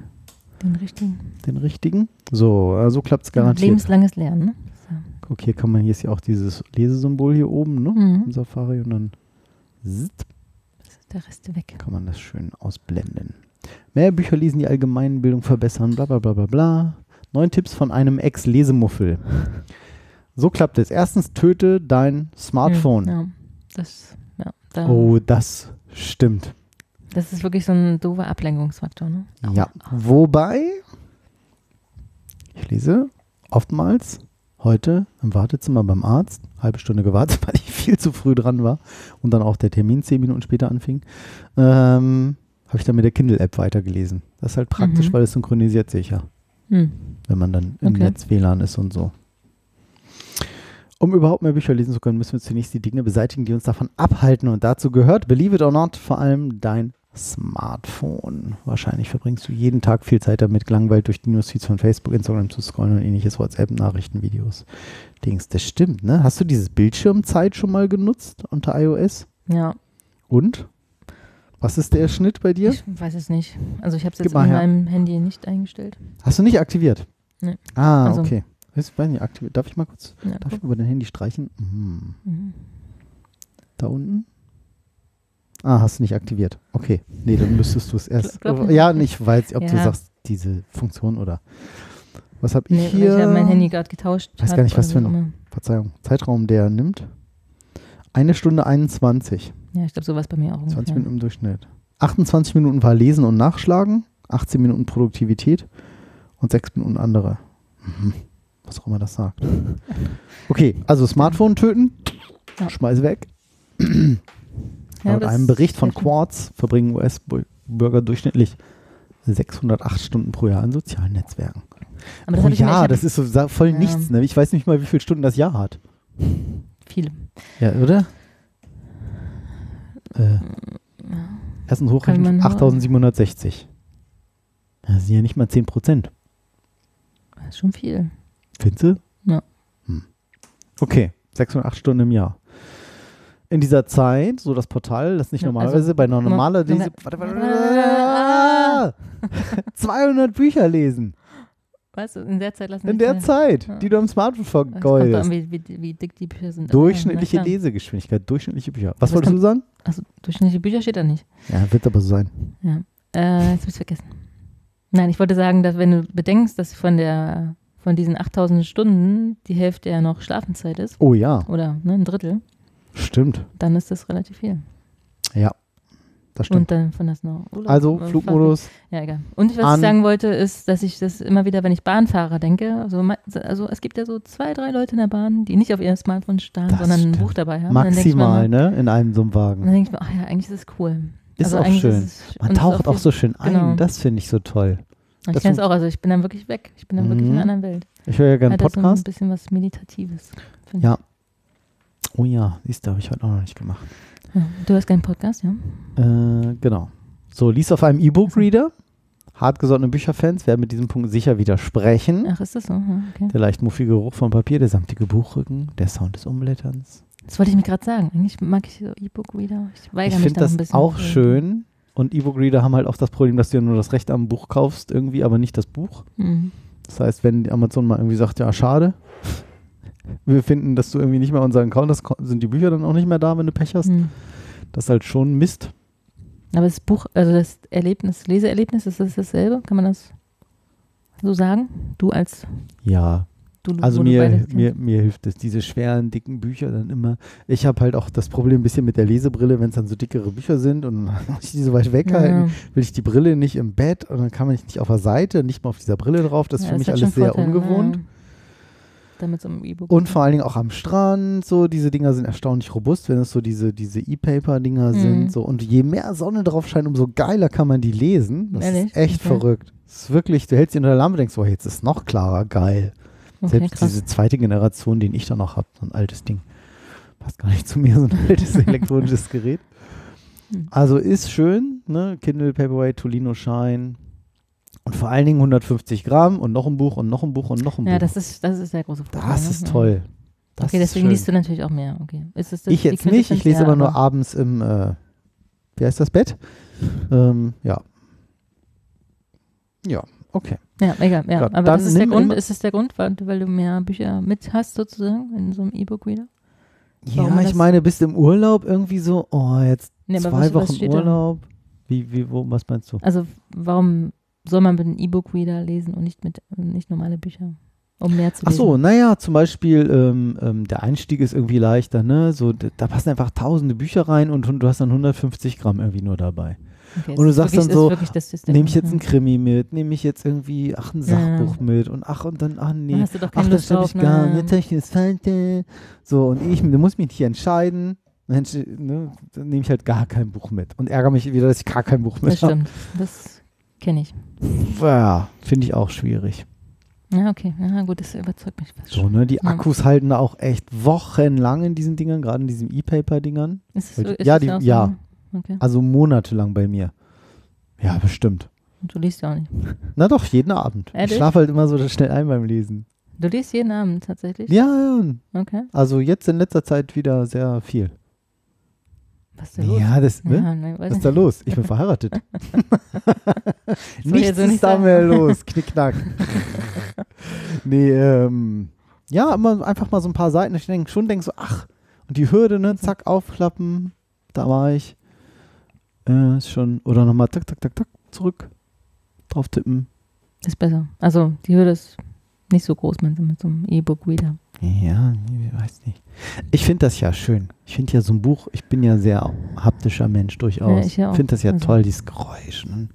Den richtigen. den richtigen. So, äh, so klappt es garantiert. Lebenslanges Lernen, ne? Guck, hier kann man, hier ist ja auch dieses Lesesymbol hier oben, ne? Mhm. Im Safari und dann zzt, Das ist der Rest weg. kann man das schön ausblenden. Mehr Bücher lesen, die Allgemeinbildung verbessern, bla bla bla bla bla. Neun Tipps von einem Ex-Lesemuffel. So klappt es. Erstens, töte dein Smartphone. Hm, Ja, das, ja, da, Oh, das stimmt. Das ist wirklich so ein doofer Ablenkungsfaktor, ne? Ja. Wobei, ich lese oftmals, heute im Wartezimmer beim Arzt, halbe Stunde gewartet, weil ich viel zu früh dran war und dann auch der Termin zehn Minuten später anfing, ähm, habe ich dann mit der Kindle-App weitergelesen. Das ist halt praktisch, Mhm. weil es synchronisiert sich ja, Hm. wenn man dann im Okay. Netz WLAN ist und so. Um überhaupt mehr Bücher lesen zu können, müssen wir zunächst die Dinge beseitigen, die uns davon abhalten. Und dazu gehört, believe it or not, vor allem dein Smartphone. Wahrscheinlich verbringst du jeden Tag viel Zeit damit, gelangweilt durch die Newsfeeds von Facebook, Instagram zu scrollen und ähnliches, WhatsApp, Nachrichten, Videos, Dings. Das stimmt, ne? Hast du dieses Bildschirmzeit schon mal genutzt unter iOS? Ja, Und? Was ist der Schnitt bei dir? ich weiß es nicht. Also ich habe es jetzt in meinem Handy nicht eingestellt. Hast du nicht aktiviert? Nee. Ah, Also- okay. Ist bei mir aktiviert. Darf ich mal kurz, Ja, darf ich über dein Handy streichen? Mhm. Mhm. Da unten? Ah, hast du nicht aktiviert. Okay. Nee, dann müsstest du es erst. Glaub ja, nicht, weil ob du Ja. sagst, diese Funktion oder. Was habe ich Nee, hier? ich habe mein Handy gerade getauscht. Weiß hab gar nicht, was für ein- immer. Verzeihung. Zeitraum, der nimmt. Eine Stunde 21. Ja, ich glaube, sowas bei mir auch. 20 ungefähr. Minuten im Durchschnitt. 28 Minuten war Lesen und Nachschlagen. 18 Minuten Produktivität. Und 6 Minuten andere. Mhm. Was auch immer das sagt. Okay, also Smartphone töten. Ja. Schmeiß weg. Ja, Laut einem Bericht von. Quartz verbringen US-Bürger durchschnittlich 608 Stunden pro Jahr in sozialen Netzwerken. Aber das Jahr, hab- das ist so voll Ja. nichts. Ne? Ich weiß nicht mal, wie viele Stunden das Jahr hat. viele. Ja, oder? Äh, erstens hochrechnen, man nur- 8760. Das sind ja nicht mal 10 Prozent. Das ist schon viel. Findest du? Ja. Hm. Okay, 608 Stunden im Jahr. In dieser Zeit, so das Portal, das nicht Ja, normalerweise also, bei einer normaler mal. Lese, warte, warte, warte, 200 Bücher lesen. Weißt du, in der Zeit lassen In der Zeit- Ja. die du am Smartphone vergeudest. wie, wie, wie dick die Bücher sind. Durchschnittliche klar. Lesegeschwindigkeit, durchschnittliche Bücher. Was wolltest du sagen? Also, durchschnittliche Bücher steht da nicht. Ja, wird aber so sein. Ja. Äh, jetzt hab ich's vergessen. Nein, ich wollte sagen, dass wenn du bedenkst, dass von der von diesen 8000 Stunden die Hälfte ja noch Schlafenszeit ist, Oh ja, oder ne, ein Drittel, stimmt. dann ist das relativ viel. Ja, das stimmt. Und dann von das noch Urlaub. also Flugmodus. Ja, egal. Und was ich sagen wollte, ist, dass ich das immer wieder, wenn ich Bahnfahrer denke, also, also es gibt ja so zwei, drei Leute in der Bahn, die nicht auf ihrem Smartphone starren, Das sondern ein stimmt. Buch dabei haben. Maximal, mal- ne? In einem so einem Wagen. dann denke ich mir, ach ja, eigentlich ist das cool. Ist Also auch schön. ist es- Man es taucht auch viel- so schön ein. genau. Das finde ich so toll. Ich kenne es auch, also ich bin dann wirklich weg. Ich bin dann wirklich in Mhm. einer anderen Welt. Ich höre ja gerne das so ein bisschen was Meditatives. Ja. Oh ja, siehst du, habe ich heute auch noch nicht gemacht. Du hast keinen Podcast, ja? Äh, genau. So, liest auf einem E-Book-Reader. Hartgesottene Bücherfans werden mit diesem Punkt sicher widersprechen. Ach, ist das so? Ja, okay. Der leicht muffige Geruch von Papier, der samtige Buchrücken, der Sound des Umblätterns. Das wollte ich mir gerade sagen. Eigentlich mag ich so E-Book-Reader. Ich weigere Ich mich finde da noch ein das bisschen. auch schön. Und E-Book-Reader haben halt auch das Problem, dass du ja nur das Recht am Buch kaufst, irgendwie, aber nicht das Buch. Mhm. Das heißt, wenn Amazon mal irgendwie sagt, ja, schade, wir finden, dass du irgendwie nicht mehr unseren Account hast, sind die Bücher dann auch nicht mehr da, wenn du Pech hast. Mhm. Das ist halt schon Mist. Aber das Buch, also das Erlebnis, Leseerlebnis, ist das dasselbe? Kann man das so sagen? Du als Ja, du, also mir, mir, mir hilft es, diese schweren, dicken Bücher dann immer. Ich habe halt auch das Problem ein bisschen mit der Lesebrille, wenn es dann so dickere Bücher sind und muss ich die so weit weghalten, Ja. will ich die Brille nicht im Bett und dann kann man nicht auf der Seite, nicht mal auf dieser Brille drauf. Das ist Ja, für mich hat alles sehr Vorteile, ungewohnt. Ja. Damit so ein E-Book. Und vor allen Dingen auch am Strand, so diese Dinger sind erstaunlich robust, wenn es so diese, diese E-Paper-Dinger Mhm. sind. So. Und je mehr Sonne drauf scheint, umso geiler kann man die lesen. Das Ehrlich? ist echt Okay. verrückt. Das ist wirklich, du hältst sie unter der Lampe und denkst, oh, jetzt ist es noch klarer, geil. okay, Selbst krass. diese zweite Generation, den ich da noch habe, so ein altes Ding. Passt gar nicht zu mir, so ein altes elektronisches Gerät. Hm. Also ist schön, ne? Kindle, Paperweight, Tolino Shine. Und vor allen Dingen 150 Gramm und noch ein Buch und noch ein Buch und noch ein Ja, Buch. das ist, das ist der große Vorteil. das ne? ist Ja. toll. Das okay, deswegen liest du natürlich auch mehr. Okay. Ist das, das Ich jetzt nicht, ich lese aber Ja, nur abends im, äh, wie heißt das Bett? Ähm, ja. Ja, okay. Ja, egal. Ja. Gott, aber das ist der Grund, ist das der Grund, weil, weil du mehr Bücher mit hast sozusagen in so einem E-Book-Reader? Ja, ich meine, bist im Urlaub irgendwie so, oh, jetzt Nee, aber zwei was- was Wochen da? Urlaub. Wie, wie, wo, was meinst du? Also warum soll man mit einem E-Book-Reader lesen und nicht mit nicht normale Bücher? Um mehr zu Ach lesen. so, naja, zum Beispiel ähm, ähm, der Einstieg ist irgendwie leichter, ne? So, da passen einfach tausende Bücher rein und, hun- du hast dann 150 Gramm irgendwie nur dabei. Okay, Und du sagst wirklich, dann so, das. Nehme ich jetzt ein Ja. Krimi mit, nehme ich jetzt irgendwie, ach, ein Sachbuch mit und ach, und dann, ach nee, hast du doch ach, das habe ich gar ne? nicht, das falsche. So, und ich da muss ich mich nicht entscheiden. Dann, entsch- ne, dann nehme ich halt gar kein Buch mit und ärgere mich wieder, dass ich gar kein Buch mit Das habe. stimmt. Das kenne ich. Ja, finde ich auch schwierig. Ja, okay. Ja, gut, das überzeugt mich fast So, ne, die Ja. Akkus halten da auch echt wochenlang in diesen Dingern, gerade in diesen E-Paper-Dingern. Ist es, so- ist ja, die- ja. Okay. Also monatelang bei mir. Ja, bestimmt. Und du liest ja auch nicht. Na doch, jeden Abend. Ich Ehrlich? schlafe halt immer so schnell ein beim Lesen. Du liest jeden Abend tatsächlich? Ja, ja. Okay. Also jetzt in letzter Zeit wieder sehr viel. Was ist da los? Ja, das, ne? Ja, nein, weiß Was ist da los? Ich bin verheiratet. Nichts so ist nicht da sagen. mehr los. Knickknack. nee, ähm, ja, immer einfach mal so ein paar Seiten. Ich denk, schon denke so, ach, und die Hürde, ne, zack, aufklappen. Da war ich. Äh, ist schon, oder nochmal tak, tak, tak, tak, zurück. Drauf tippen. Ist besser. Also die Hürde ist nicht so groß mit, mit so einem E-Book-Reader. Ja, ich weiß nicht. Ich finde das ja schön. Ich finde ja so ein Buch, ich bin ja sehr haptischer Mensch durchaus. Ja, ich ja auch. finde das ja Also- toll, dieses Geräusch. Ne?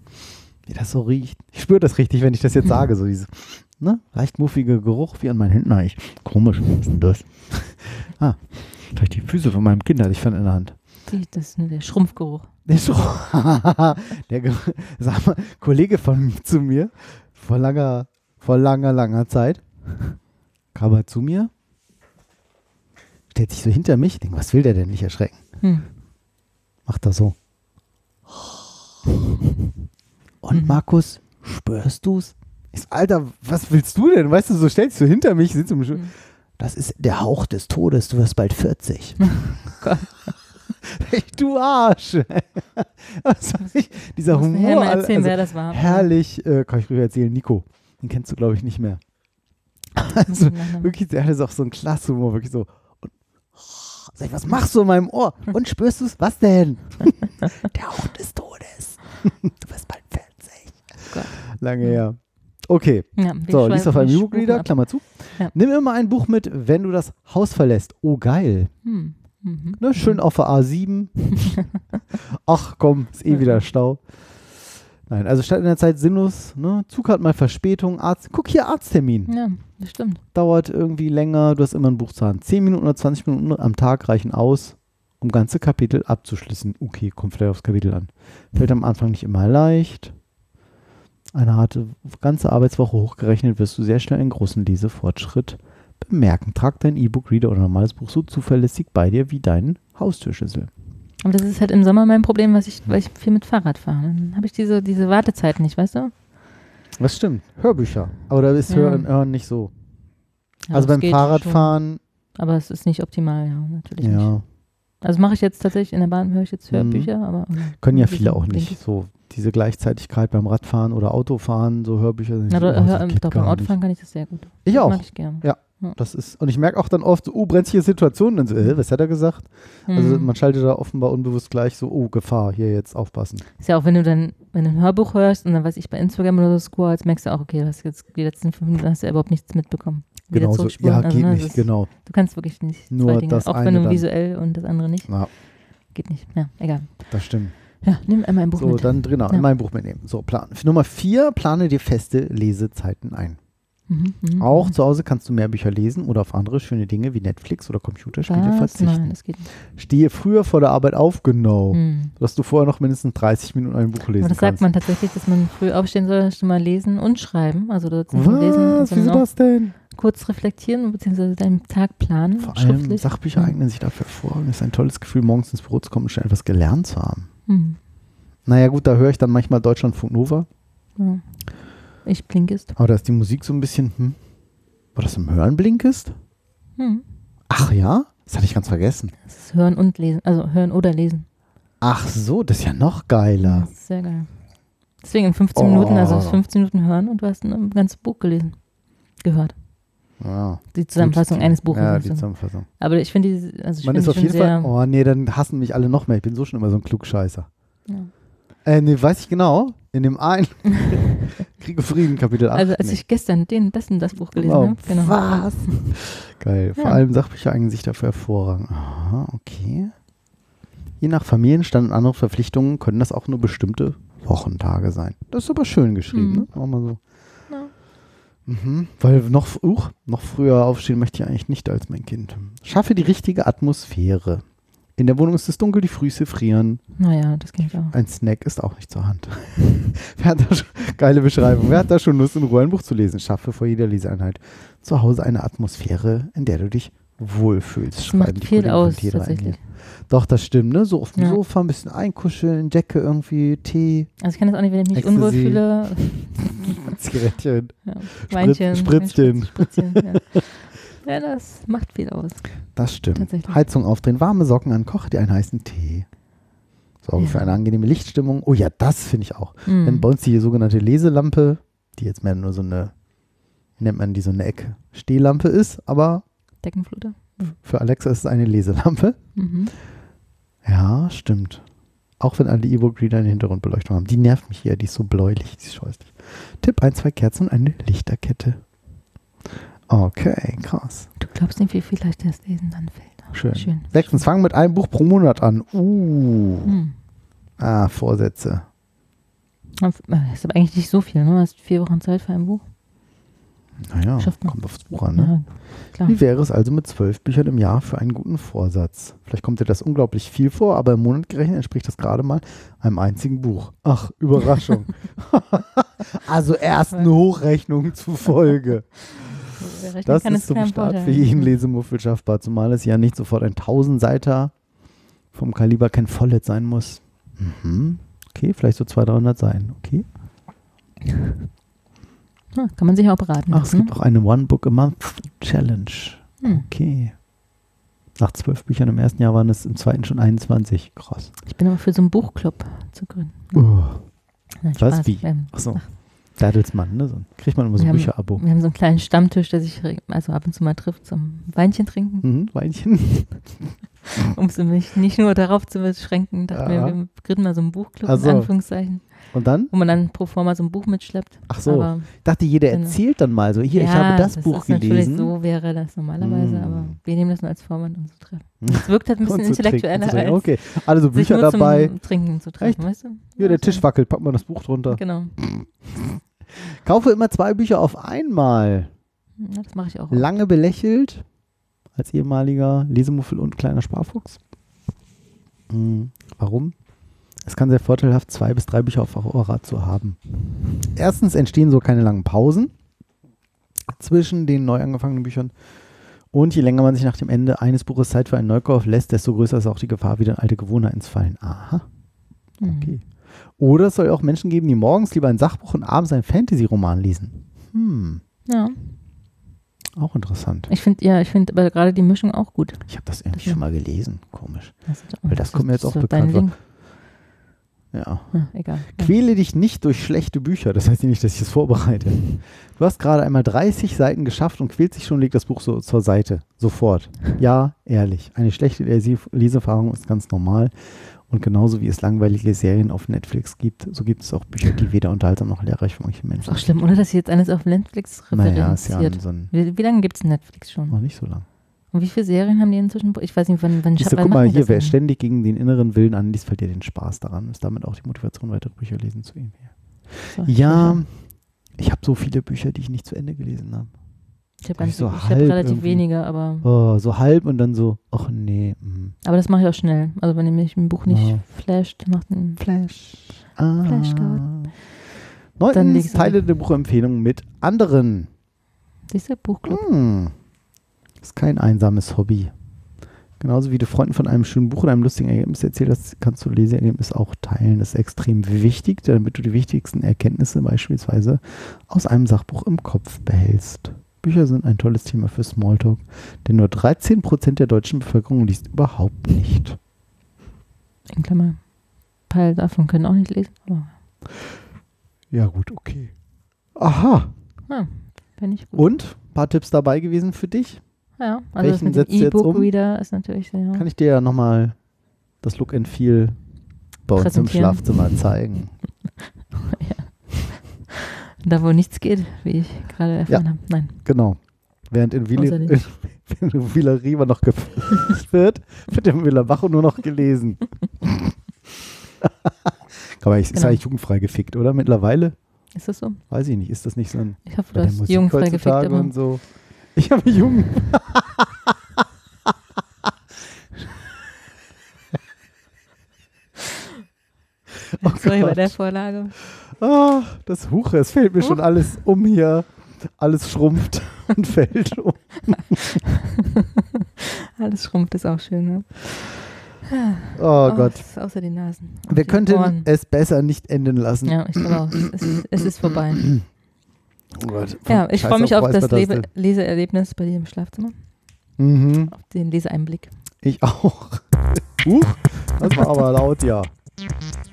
Wie das so riecht. Ich spüre das richtig, wenn ich das jetzt sage. So dieses ne? leicht muffige Geruch wie an meinen Händen. eigentlich. Komisch, was ist denn das? ah, vielleicht die Füße von meinem Kind hatte ich von in der Hand. Die, das ist nur der Schrumpfgeruch. Der, Schro- der Ge- sag mal, Kollege von zu mir vor langer, vor langer, langer Zeit kam er zu mir, stellt sich so hinter mich, denkt, was will der denn nicht erschrecken? Hm. Macht er so. Und Mhm. Markus, spürst du's? So, Alter, was willst du denn? Weißt du, so stellst du hinter mich, sitzt im Stuhl. Mhm. Das ist der Hauch des Todes, du wirst bald 40. Gott. Ich, du Arsch. Was ich, dieser Humor. mal erzählen, also wer das war. Herrlich, äh, kann ich rüber erzählen, Nico. Den kennst du, glaube ich, nicht mehr. Also, wirklich, der hatte auch so einen klasse Humor, wirklich so. Und, sag ich, was machst du in meinem Ohr? Und spürst du es? Was denn? der Hauch des Todes. du wirst bald 40. Gott. Lange her. Okay. Ja, So, liest auf einem ab. Klammer zu. Ja. Nimm immer ein Buch mit, wenn du das Haus verlässt. Oh, geil. Hm. Mhm. Ne, schön auf der A7. Ach komm, ist eh wieder Stau. Nein, also statt in der Zeit sinnlos, ne? Zug hat mal Verspätung, Arzt. Guck hier, Arzttermin. Ja, das stimmt. Dauert irgendwie länger, du hast immer ein Buch zur Hand. 10 Minuten oder 20 Minuten am Tag reichen aus, um ganze Kapitel abzuschließen. Okay, kommt vielleicht aufs Kapitel an. Fällt am Anfang nicht immer leicht. Eine harte ganze Arbeitswoche hochgerechnet wirst du sehr schnell einen großen Lesefortschritt bemerken. Trag dein E-Book-Reader oder normales Buch so zuverlässig bei dir wie deinen Haustürschlüssel. Aber das ist halt im Sommer mein Problem, was ich, weil ich viel mit Fahrrad fahre. Dann habe ich diese, diese Wartezeit nicht, weißt du? Das stimmt. Hörbücher. Aber da ist Ja. Hören, Hören nicht so. Ja, also beim Fahrradfahren, schon. Aber es ist nicht optimal, ja, natürlich nicht. ja, Also mache ich jetzt tatsächlich in der Bahn, höre ich jetzt Mhm. Hörbücher, aber. können ja viele auch nicht. ich. So diese Gleichzeitigkeit beim Radfahren oder Autofahren, so Hörbücher. sind Na, doch, oh, hör, doch beim Autofahren nicht. kann ich das sehr gut. Ich das auch. Mag ich gerne. Ja. Das ist, und ich merke auch dann oft so, oh, brenzliche Situationen. Dann so, äh, was hat er gesagt? Also Mhm. man schaltet da offenbar unbewusst gleich so, oh, Gefahr, hier jetzt aufpassen. Ist ja auch, wenn du dann, wenn du ein Hörbuch hörst und dann weiß ich bei Instagram oder so scrollst, merkst du auch, okay, du hast jetzt die letzten fünf Minuten hast du ja überhaupt nichts mitbekommen. Wieder Genau so, ja, Also, geht ne, nicht, ist- genau. Du kannst wirklich nicht Nur zwei Dinge, das auch eine wenn du dann. visuell und das andere nicht. Ja, Geht nicht. Ja, egal. das stimmt. Ja, nimm einmal ein Buch So, mit. dann drin, Ja. in mein Buch mitnehmen. So, Plan. Nummer vier, plane dir feste Lesezeiten ein. Mhm, Auch mhm. zu Hause kannst du mehr Bücher lesen oder auf andere schöne Dinge wie Netflix oder Computerspiele Was? verzichten. Nein, das geht nicht. Stehe früher vor der Arbeit auf, genau. Mhm. Dass du vorher noch mindestens 30 Minuten ein Buch lesen Aber das kannst. sagt man tatsächlich, dass man früh aufstehen soll, schon mal lesen und schreiben. Also das nur lesen, Was? Wieso das denn? kurz reflektieren beziehungsweise deinen Tag planen, Vor allem. Sachbücher Mhm. eignen sich dafür hervorragend. Es ist ein tolles Gefühl, morgens ins Büro zu kommen und schnell etwas gelernt zu haben. Mhm. Naja gut, da höre ich dann manchmal Deutschlandfunk Nova, Ja. Ich blinkest. aber da ist die Musik so ein bisschen, hm, war das im Hören blinkest? Mhm. Ach ja? Das hatte ich ganz vergessen. Das ist hören und lesen. Also hören oder lesen. Ach so, das ist ja noch geiler. Das ist sehr geil. Deswegen in 15 Oh. Minuten, also 15 Minuten hören und du hast ein ganzes Buch gelesen. Gehört. Ja, Die Zusammenfassung gut. eines Buches. Ja, die. Zusammenfassung. Aber ich finde die, also ich Man ist auf jeden Fall, oh nee, dann hassen mich alle noch mehr. Ich bin so schon immer so ein Klugscheißer. Ja. Äh, nee, weiß ich genau. In dem einen Kriege Frieden, Kapitel 8. Also als nee. ich gestern den, das und das Buch gelesen Wow. habe. Genau. Was? Geil. Vor Ja. allem Sachbücher eignen sich dafür hervorragend. Aha, okay. Je nach Familienstand und anderen Verpflichtungen können das auch nur bestimmte Wochentage sein. Das ist aber schön geschrieben, Mhm. ne? Auch mal so. Ja. Mhm. Weil noch, uch, noch früher aufstehen möchte ich eigentlich nicht als mein Kind. Schaffe die richtige Atmosphäre. In der Wohnung ist es dunkel, die Füße frieren. Naja, das kenne ich auch. Ein Snack ist auch nicht zur Hand. Wer hat da schon, geile Beschreibung. Wer hat da schon Lust, in Ruhe ein Buch zu lesen? Schaffe vor jeder Leseeinheit zu Hause eine Atmosphäre, in der du dich wohlfühlst. Das macht die viel aus, T3 tatsächlich. Doch, das stimmt, ne? So auf dem Ja. Sofa ein bisschen einkuscheln, Decke irgendwie, Tee, Also ich kann das auch nicht, wenn ich mich Ecstasy. unwohl fühle. Zigarettchen. Ja. Weinchen. Spritzchen. Spritzchen ja. ja, das macht viel aus. Das stimmt. Heizung aufdrehen, warme Socken an, koche dir einen heißen Tee. Sorge Ja. für eine angenehme Lichtstimmung. Oh ja, das finde ich auch. Mhm. Wenn bei uns die sogenannte Leselampe, die jetzt mehr nur so eine, wie nennt man die, so eine Ecke Stehlampe ist, aber Deckenfluter. für Alexa ist es eine Leselampe. Mhm. Ja, stimmt. Auch wenn alle E-Book-Reader eine Hintergrundbeleuchtung haben. Die nervt mich hier, die ist so bläulich, die ist scheußlich. Tipp, ein, zwei Kerzen und eine Lichterkette. Okay, krass. Du glaubst nicht, wie viel leichter das Lesen dann fällt. Schön. Schön. Sechstens, fang mit einem Buch pro Monat an. Uh. Hm. Ah, Vorsätze. Das ist aber eigentlich nicht so viel, ne? Du hast vier Wochen Zeit für ein Buch. Naja, Schafft man. kommt aufs Buch an, ne? Ja. Wie wäre es also mit zwölf Büchern im Jahr für einen guten Vorsatz? Vielleicht kommt dir das unglaublich viel vor, aber im Monat gerechnet entspricht das gerade mal einem einzigen Buch. Ach, Überraschung. also erst eine Hochrechnung zufolge. Das kann, ist zum kein Start Vorteil. für jeden Lesemuffel schaffbar, zumal es ja nicht sofort ein Tausendseiter vom Kaliber Ken Follett sein muss. Mhm. Okay, vielleicht so 200, 300 sein. Okay. Ah, kann man sich auch beraten Ach, es gibt auch eine One Book a Month Challenge. Hm. Okay. Nach zwölf Büchern im ersten Jahr waren es im zweiten schon 21. Krass. Ich bin aber für so einen Buchclub zu gründen. Uh, Nein, was? Spaß. Wie? Ähm, Achso. Dadelsmann, ne? So, kriegt man immer so haben- Bücherabo. Wir haben so einen kleinen Stammtisch, der sich also ab und zu mal trifft zum Weinchen trinken. Mhm, Weinchen. Um es mich nicht nur darauf zu beschränken, dachten Ja. wir, wir gründen mal so einen Buchclub, Ach in. Anführungszeichen, Und dann? wo man dann pro forma so ein Buch mitschleppt. Ach so. Aber, Ich dachte, jeder Genau. erzählt dann mal so, hier, ich ja, habe das, Buch ist natürlich gelesen. so wäre das normalerweise, Mm. aber wir nehmen das nur als Vorwand, um zu treffen. Es wirkt halt ein bisschen intellektueller trinken. als Okay, alle so Bücher dabei. Trinken zu treffen, Echt? weißt du? Hier, der. Tisch wackelt, pack mal das Buch drunter. Genau. Kaufe immer zwei Bücher auf einmal. Ja, das mache ich auch. Lange belächelt als ehemaliger Lesemuffel und kleiner Sparfuchs. Hm, warum? Es kann sehr vorteilhaft zwei bis drei Bücher auf Vorrat zu haben. Erstens entstehen so keine langen Pausen zwischen den neu angefangenen Büchern. Und je länger man sich nach dem Ende eines Buches Zeit für einen Neukauf lässt, desto größer ist auch die Gefahr, wieder in alte Gewohnheiten zu fallen. Aha. Mhm. Oder es soll auch Menschen geben, die morgens lieber ein Sachbuch und abends einen Fantasy-Roman lesen. Hm, Ja, auch interessant. ich finde ja, ich finde aber gerade die Mischung auch gut. Ich habe das irgendwie Das- schon mal gelesen. Komisch. Das Weil das kommt mir jetzt auch so bekannt vor. Ja. Ja, egal. Ja. Quäle dich nicht durch schlechte Bücher. Das heißt nicht, dass ich es vorbereite. Du hast gerade einmal 30 Seiten geschafft und quälst dich schon, leg das Buch so zur Seite. Sofort. Ja, ehrlich. Eine schlechte Lese- Leseerfahrung ist ganz normal. Und genauso wie es langweilige Serien auf Netflix gibt, so gibt es auch Bücher, die weder unterhaltsam noch lehrreich für manche Menschen auch schlimm, oder? Dass sie jetzt alles auf Netflix Naja, ist ja referenziert. so ein, wie, wie lange gibt es Netflix schon? noch nicht so lang. Und wie viele Serien haben die inzwischen? Ich weiß nicht, wann, wann Siehst du, wann guck mal hier, wer ständig gegen den inneren Willen anliest, verliert den Spaß daran. Ist damit auch die Motivation, weitere Bücher lesen zu ihm. So, Ja, ich habe so viele Bücher, die ich nicht zu Ende gelesen habe. Ich habe hab so hab halb relativ irgendwie- wenige, aber, Oh, so halb und dann so, ach nee. mm. aber das mache ich auch schnell. Also wenn mich ein Buch nicht Ja. flasht, macht ein Flash. Ah. Flashcard. Neuntens, teile die Buchempfehlungen mit anderen. Du, Buchclub. Hm. Ist kein einsames Hobby. Genauso wie du Freunden von einem schönen Buch oder einem lustigen Ergebnis erzählt hast, kannst du Leseergebnis auch teilen. Das ist extrem wichtig, damit du die wichtigsten Erkenntnisse beispielsweise aus einem Sachbuch im Kopf behältst. Bücher sind ein tolles Thema für Smalltalk, denn nur 13% der deutschen Bevölkerung liest überhaupt nicht. In Klammer. Ein paar davon können auch nicht lesen, aber Ja gut, okay. Aha. finde ich gut. Und? Ein paar Tipps dabei gewesen für dich? Ja, also das Welchen mit dem jetzt um? E-Book-Reader ist natürlich sehr. Kann ich dir ja nochmal das Look and Feel bei uns im. Schlafzimmer zeigen. Da, wo nichts geht, wie ich gerade erfahren habe. Nein. Genau. Während in Villa, in Riva noch gefilmt wird, wird im Villa Bajo nur noch gelesen. Aber ich, ist Genau. eigentlich jugendfrei gefickt, oder? Mittlerweile? Ist das so? Weiß ich nicht. Ist das nicht so ein. Ich hoffe, du hast jugendfrei gefickt und so. Ich habe jung. Oh Sorry bei der Vorlage. Ah, das Huche, es fällt mir schon alles um hier. Alles schrumpft und fällt um. Alles schrumpft, ist auch schön, ne? Oh, Gott. das ist außer die Nasen. Wir die könnten Ohren. es besser nicht enden lassen. Ja, ich glaube auch. Es ist, es ist vorbei. Oh Gott. Ja, ich freue mich auf das. Lebe Leseerlebnis bei dir im Schlafzimmer. Mhm, Auf den Leseeinblick. ich auch. Huch, das war aber laut, ja.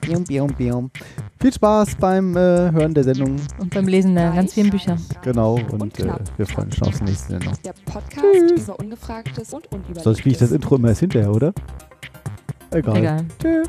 Bium, bium, bium. Viel Spaß beim äh, Hören der Sendung. Und beim Lesen der ganz vielen Bücher. Genau, Und und äh, wir freuen uns schon auf die nächste Sendung. Der Podcast über Ungefragtes und Unüberlegtes. Sonst kriege ich das Intro immer erst hinterher, oder? Egal. Egal. Tschüss.